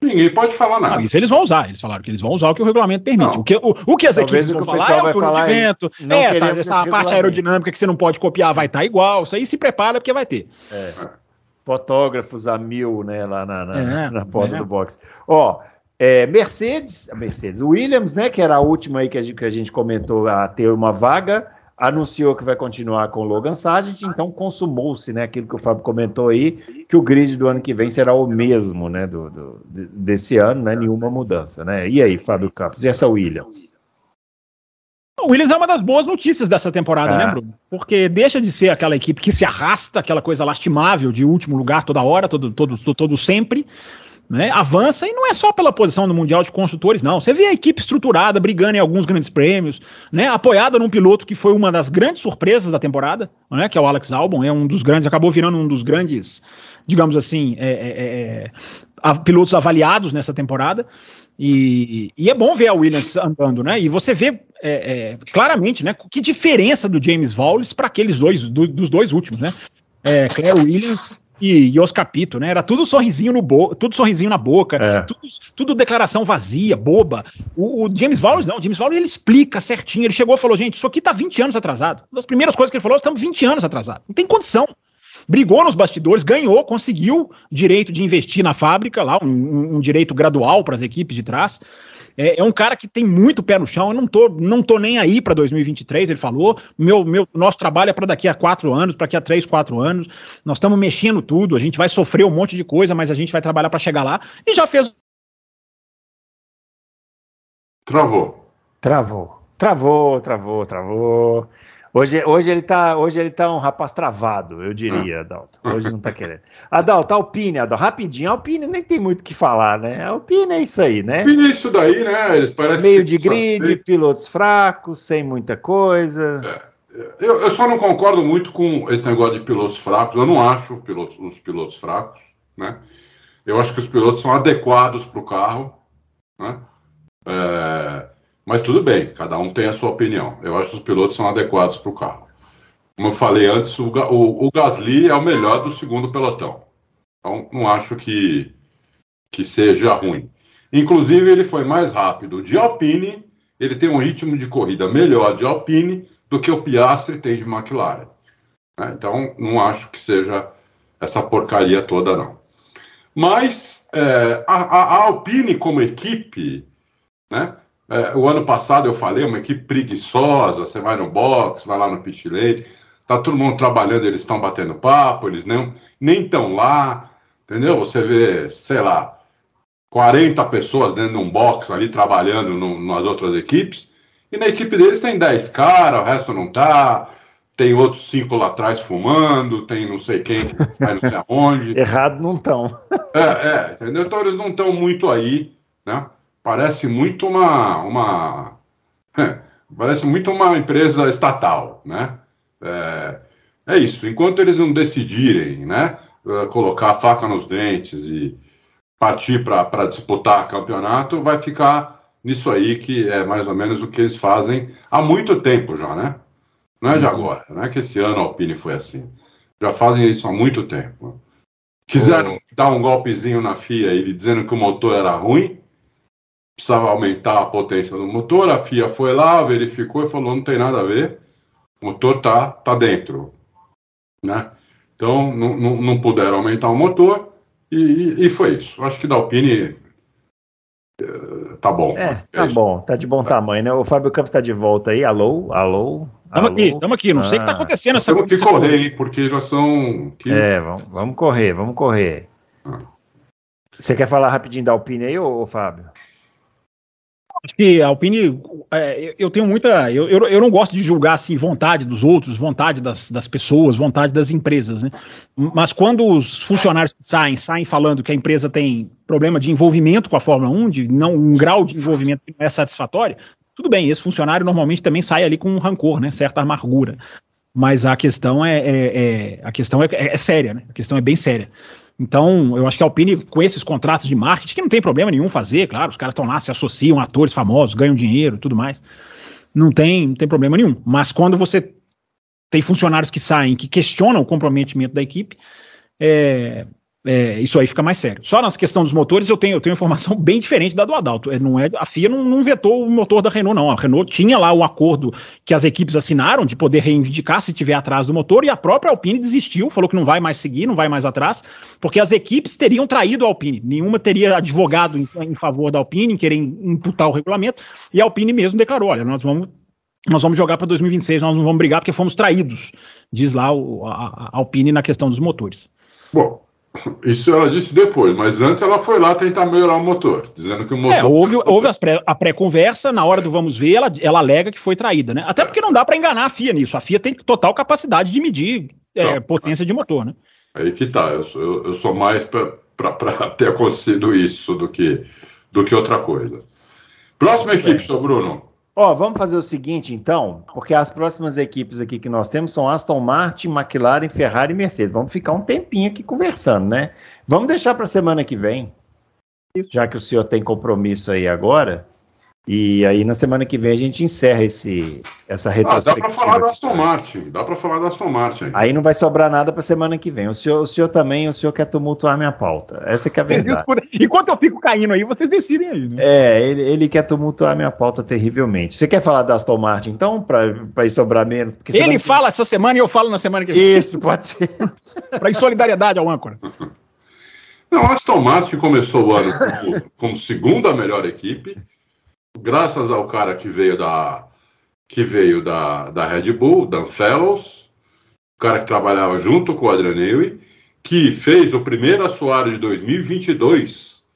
ninguém pode falar nada. Não, isso eles vão usar. Eles falaram que eles vão usar o que o regulamento permite. Não. O que, o, o que as Talvez equipes o vão falar pessoal é o vai turno de falar é, vento. É, tá, essa parte aerodinâmica que você não pode copiar vai estar igual. Isso aí se prepara porque vai ter. Fotógrafos a mil, né, lá na, na, É, na porta é. do box. Ó, é, Mercedes, Mercedes, Williams, né, que era a última aí que a gente, que a gente comentou a ter uma vaga, anunciou que vai continuar com o Logan Sargent, então consumou-se, né, aquilo que o Fábio comentou aí, que o grid do ano que vem será o mesmo, né, do, do- de- desse ano, né, nenhuma mudança, né. E aí, Fábio Campos, e essa Williams? O Williams é uma das boas notícias dessa temporada, é. né, Bruno? Porque deixa de ser aquela equipe que se arrasta, aquela coisa lastimável de último lugar toda hora, todo, todo, todo sempre. Né, avança e não é só pela posição no Mundial de Construtores, não. Você vê a equipe estruturada, brigando em alguns grandes prêmios, né, apoiada num piloto que foi uma das grandes surpresas da temporada, né, que é o Alex Albon, é um dos grandes, acabou virando um dos grandes, digamos assim, é, é, é, pilotos avaliados nessa temporada. E, e, é bom ver a Williams andando, né? E você vê é, é, claramente, né? Que diferença do James Wallace para aqueles dois, do, dos dois últimos, né? É, Claire Williams e, e Oscar Pito, né? Era tudo sorrisinho no bo tudo sorrisinho na boca, é. tudo, tudo, declaração vazia, boba. O, o, James Wallace não, o James Wallace ele explica certinho. Ele chegou e falou: gente, isso aqui tá 20 anos atrasado. Uma das primeiras coisas que ele falou, estamos 20 anos atrasados. Não tem condição brigou nos bastidores, ganhou, conseguiu direito de investir na fábrica, lá, um, um direito gradual para as equipes de trás. É, é, um cara que tem muito pé no chão. Eu não tô, não tô nem aí para 2023, ele falou. Meu, meu, nosso trabalho é para daqui a quatro anos, para daqui a três, quatro anos. Nós estamos mexendo tudo. A gente vai sofrer um monte de coisa, mas a gente vai trabalhar para chegar lá. E já fez. Travou. Travou. Travou, travou, travou. Hoje, hoje, ele tá, hoje ele tá um rapaz travado, eu diria. Adalto. Hoje não tá querendo. Adalto, Alpine, Adalto, rapidinho. Alpine nem tem muito o que falar, né? Alpine é isso aí, né? Alpine é isso daí, né? Eles parecem Meio de grid, pilotos fracos, sem muita coisa. É. Eu, eu, só não concordo muito com esse negócio de pilotos fracos. Eu não acho pilotos, os pilotos fracos, né? Eu acho que os pilotos são adequados para o carro, né? É, mas tudo bem, cada um tem a sua opinião. Eu acho que os pilotos são adequados para o carro. Como eu falei antes, o, o, o, Gasly é o melhor do segundo pelotão. Então, não acho que, que seja ruim. Inclusive, ele foi mais rápido de Alpine, ele tem um ritmo de corrida melhor de Alpine do que o Piastri tem de McLaren. Né? Então, não acho que seja essa porcaria toda, não. Mas é, a, a Alpine, como equipe, né? É, o ano passado eu falei, uma equipe preguiçosa, você vai no box, vai lá no pit lane, tá todo mundo trabalhando, eles estão batendo papo, eles não, nem estão lá, entendeu? Você vê, sei lá, 40 pessoas dentro de um box ali trabalhando no, nas outras equipes, e na equipe deles tem 10 caras, o resto não tá, tem outros cinco lá atrás fumando, tem não sei quem que vai não sei aonde. Errado não estão. é, é, entendeu? Então eles não estão muito aí, né? Parece muito uma, uma parece muito uma empresa estatal, né? É, é, isso. Enquanto eles não decidirem, né, eh, colocar a faca nos dentes e partir para disputar campeonato, vai ficar nisso aí que é mais ou menos o que eles fazem há muito tempo já, né? Não é de uhum. agora, não é que esse ano a Alpine foi assim. Já fazem isso há muito tempo. Quiseram dar um golpezinho na FIA, ele dizendo que o motor era ruim, precisava aumentar a potência do motor. A FIA foi lá, verificou e falou: não tem nada a ver, o motor tá, tá dentro. Né? Então, não, não, não puderam aumentar o motor e, e, e, foi isso. Acho que da Alpine eh, tá bom. É, tá é bom, tá de bom é. tamanho, né? O Fábio Campos tá de volta aí. Alô, alô. Estamos aqui, estamos aqui. Não ah, sei o que está ah. acontecendo essa Temos que correr, hein, porque já são. É, vamos, vamos correr, vamos correr. Ah. Você quer falar rapidinho da Alpine aí, ô, ô Fábio? Acho que a Alpine, é, eu tenho muita. Eu, eu, eu, não gosto de julgar assim, vontade dos outros, vontade das, das pessoas, vontade das empresas, né? Mas quando os funcionários saem, saem falando que a empresa tem problema de envolvimento com a Fórmula 1, de não, um grau de envolvimento que não é satisfatório, tudo bem, esse funcionário normalmente também sai ali com um rancor, né? Certa amargura. Mas a questão é, é, é a questão é, é, séria, né? A questão é bem séria. Então, eu acho que a Alpine, com esses contratos de marketing, que não tem problema nenhum fazer, claro, os caras estão lá, se associam, atores famosos, ganham dinheiro tudo mais. Não tem, não tem problema nenhum. Mas quando você tem funcionários que saem, que questionam o comprometimento da equipe, é, é, isso aí fica mais sério. Só na questão dos motores, eu tenho, eu tenho informação bem diferente da do Adalto. É, não é, a FIA não, não, vetou o motor da Renault, não. A Renault tinha lá o acordo que as equipes assinaram de poder reivindicar se tiver atrás do motor, e a própria Alpine desistiu, falou que não vai mais seguir, não vai mais atrás, porque as equipes teriam traído a Alpine. Nenhuma teria advogado em, em favor da Alpine, em querer imputar o regulamento, e a Alpine mesmo declarou: olha, nós vamos nós vamos jogar para 2026, nós não vamos brigar porque fomos traídos, diz lá o, a, a Alpine na questão dos motores. Bom, isso ela disse depois, mas antes ela foi lá tentar melhorar o motor, dizendo que o motor. É, houve, houve pré, a pré-conversa, na hora do vamos ver, ela, ela alega que foi traída, né? Até porque não dá para enganar a FIA nisso. A FIA tem total capacidade de medir é, potência de motor, né? Aí que tá, eu, eu, eu sou mais para ter acontecido isso do que, do que outra coisa. Próxima equipe, seu Bruno. Ó, vamos fazer o seguinte, então, porque as próximas equipes aqui que nós temos são Aston Martin, McLaren, Ferrari e Mercedes. Vamos ficar um tempinho aqui conversando, né? Vamos deixar para a semana que vem, já que o senhor tem compromisso aí agora. E aí na semana que vem a gente encerra esse, essa retrospectiva. Ah, dá para falar do Aston Martin, dá para falar do Aston Martin. Aí não vai sobrar nada para semana que vem. O senhor, o senhor também, o senhor quer tumultuar minha pauta. Essa que é a verdade. Enquanto eu fico caindo aí, vocês decidem aí. Né? É, ele, ele quer tumultuar minha pauta terrivelmente. Você quer falar da Aston Martin então, para ir sobrar menos? ele fala essa semana e eu falo na semana que vem. Isso, pode ser. para ir solidariedade ao âncora. Não, a Aston Martin começou o ano como, como segunda melhor equipe graças ao cara que veio da que veio da, da Red Bull, Dan Fellows, o cara que trabalhava junto com o Adrian Newey, que fez o primeiro assoalho de 2022,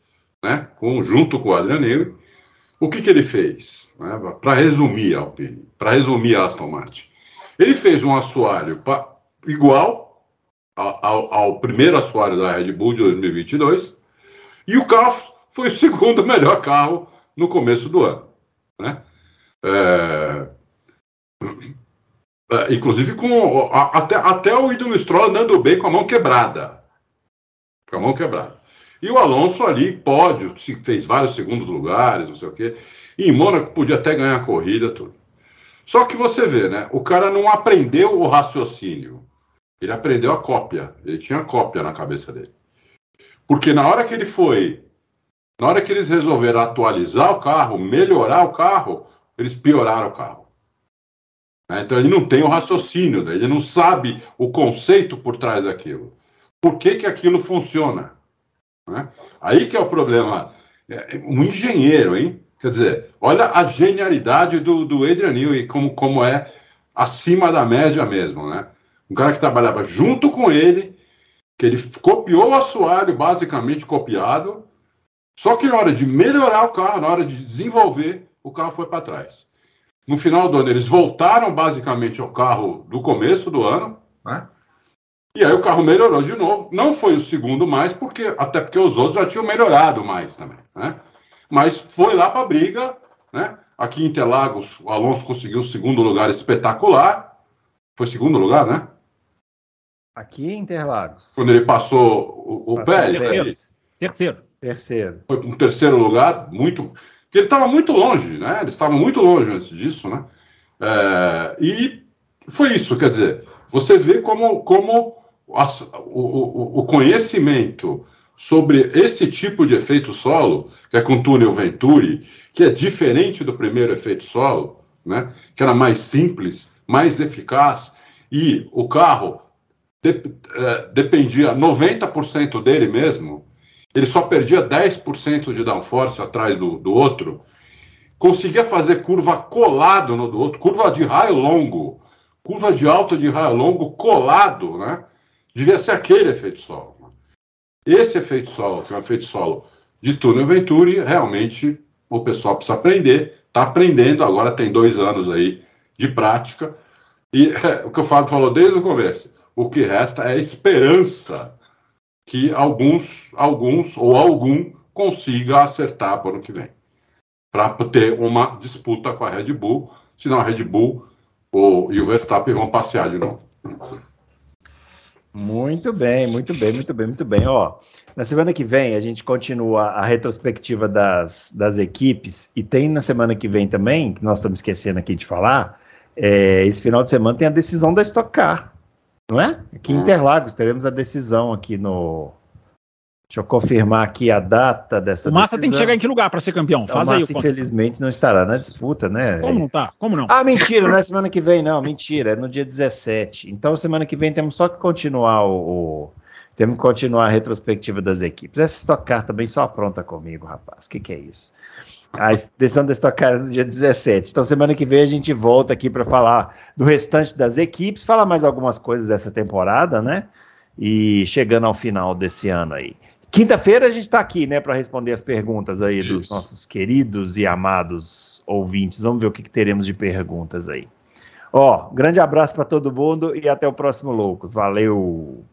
né, com, junto com o Adrian Newey. O que, que ele fez? Né, para resumir Alpine, para resumir a Aston Martin. Ele fez um assoalho pra, igual ao, ao, primeiro assoalho da Red Bull de 2022, e o carro foi o segundo melhor carro no começo do ano. Né? É, é, inclusive com até, até o ídolo Stroll andando bem com a mão quebrada. Com a mão quebrada. E o Alonso ali, pódio, fez vários segundos lugares, não sei o quê. E em Mônaco podia até ganhar a corrida, tudo. Só que você vê, né? O cara não aprendeu o raciocínio. Ele aprendeu a cópia. Ele tinha cópia na cabeça dele. Porque na hora que ele foi na hora que eles resolveram atualizar o carro, melhorar o carro, eles pioraram o carro. Né? Então ele não tem o raciocínio, né? ele não sabe o conceito por trás daquilo. Por que, que aquilo funciona? Né? Aí que é o problema. É, um engenheiro, hein? Quer dizer, olha a genialidade do, do Adrian Newey, como, como é acima da média mesmo, né? Um cara que trabalhava junto com ele, que ele copiou o assoalho, basicamente copiado, só que na hora de melhorar o carro, na hora de desenvolver, o carro foi para trás. No final do ano, eles voltaram basicamente ao carro do começo do ano, né? E aí o carro melhorou de novo. Não foi o segundo mais, porque até porque os outros já tinham melhorado mais também, né? Mas foi lá para a briga, né? Aqui em Interlagos, o Alonso conseguiu o segundo lugar espetacular. Foi segundo lugar, né? Aqui em Interlagos. Quando ele passou o, o Pérez. Terceiro. Terceiro. Foi um terceiro lugar, muito. que ele estava muito longe, né? Ele estava muito longe antes disso, né? É, e foi isso, quer dizer, você vê como, como o, o, conhecimento sobre esse tipo de efeito solo, que é com túnel Venturi, que é diferente do primeiro efeito solo, né? Que era mais simples, mais eficaz, e o carro de, é, dependia 90% dele mesmo ele só perdia 10% de downforce atrás do, do outro, conseguia fazer curva colado no do outro, curva de raio longo, curva de alta de raio longo colado, né? Devia ser aquele efeito solo. Esse efeito solo, que é um efeito solo de túnel Venturi, realmente o pessoal precisa aprender, está aprendendo, agora tem dois anos aí de prática, e é, o que o Fábio falou desde o começo, o que resta é esperança que alguns, alguns ou algum consiga acertar para o ano que vem. Para ter uma disputa com a Red Bull, senão a Red Bull ou, e o Verstappen vão passear de novo. Muito bem, muito bem, muito bem, muito bem. Ó, na semana que vem a gente continua a retrospectiva das, das equipes e tem na semana que vem também, que nós estamos esquecendo aqui de falar, é, esse final de semana tem a decisão da Stock Car não é? Aqui em Interlagos teremos a decisão aqui no. Deixa eu confirmar aqui a data dessa O Massa decisão. tem que chegar em que lugar para ser campeão? Então, Faz o Massa, aí. infelizmente, não estará na disputa, né? Como não tá? Como não? Ah, mentira, não é semana que vem, não. Mentira, é no dia 17. Então, semana que vem temos só que continuar o. o temos que continuar a retrospectiva das equipes. Essa Stock Car também só apronta comigo, rapaz. O que, que é isso? A decisão da Stock Car no dia 17. Então, semana que vem a gente volta aqui para falar do restante das equipes, falar mais algumas coisas dessa temporada, né? e chegando ao final desse ano aí. Quinta-feira a gente está aqui, né, para responder as perguntas aí Isso. dos nossos queridos e amados ouvintes. Vamos ver o que, que teremos de perguntas aí. Ó, grande abraço para todo mundo e até o próximo Loucos. Valeu!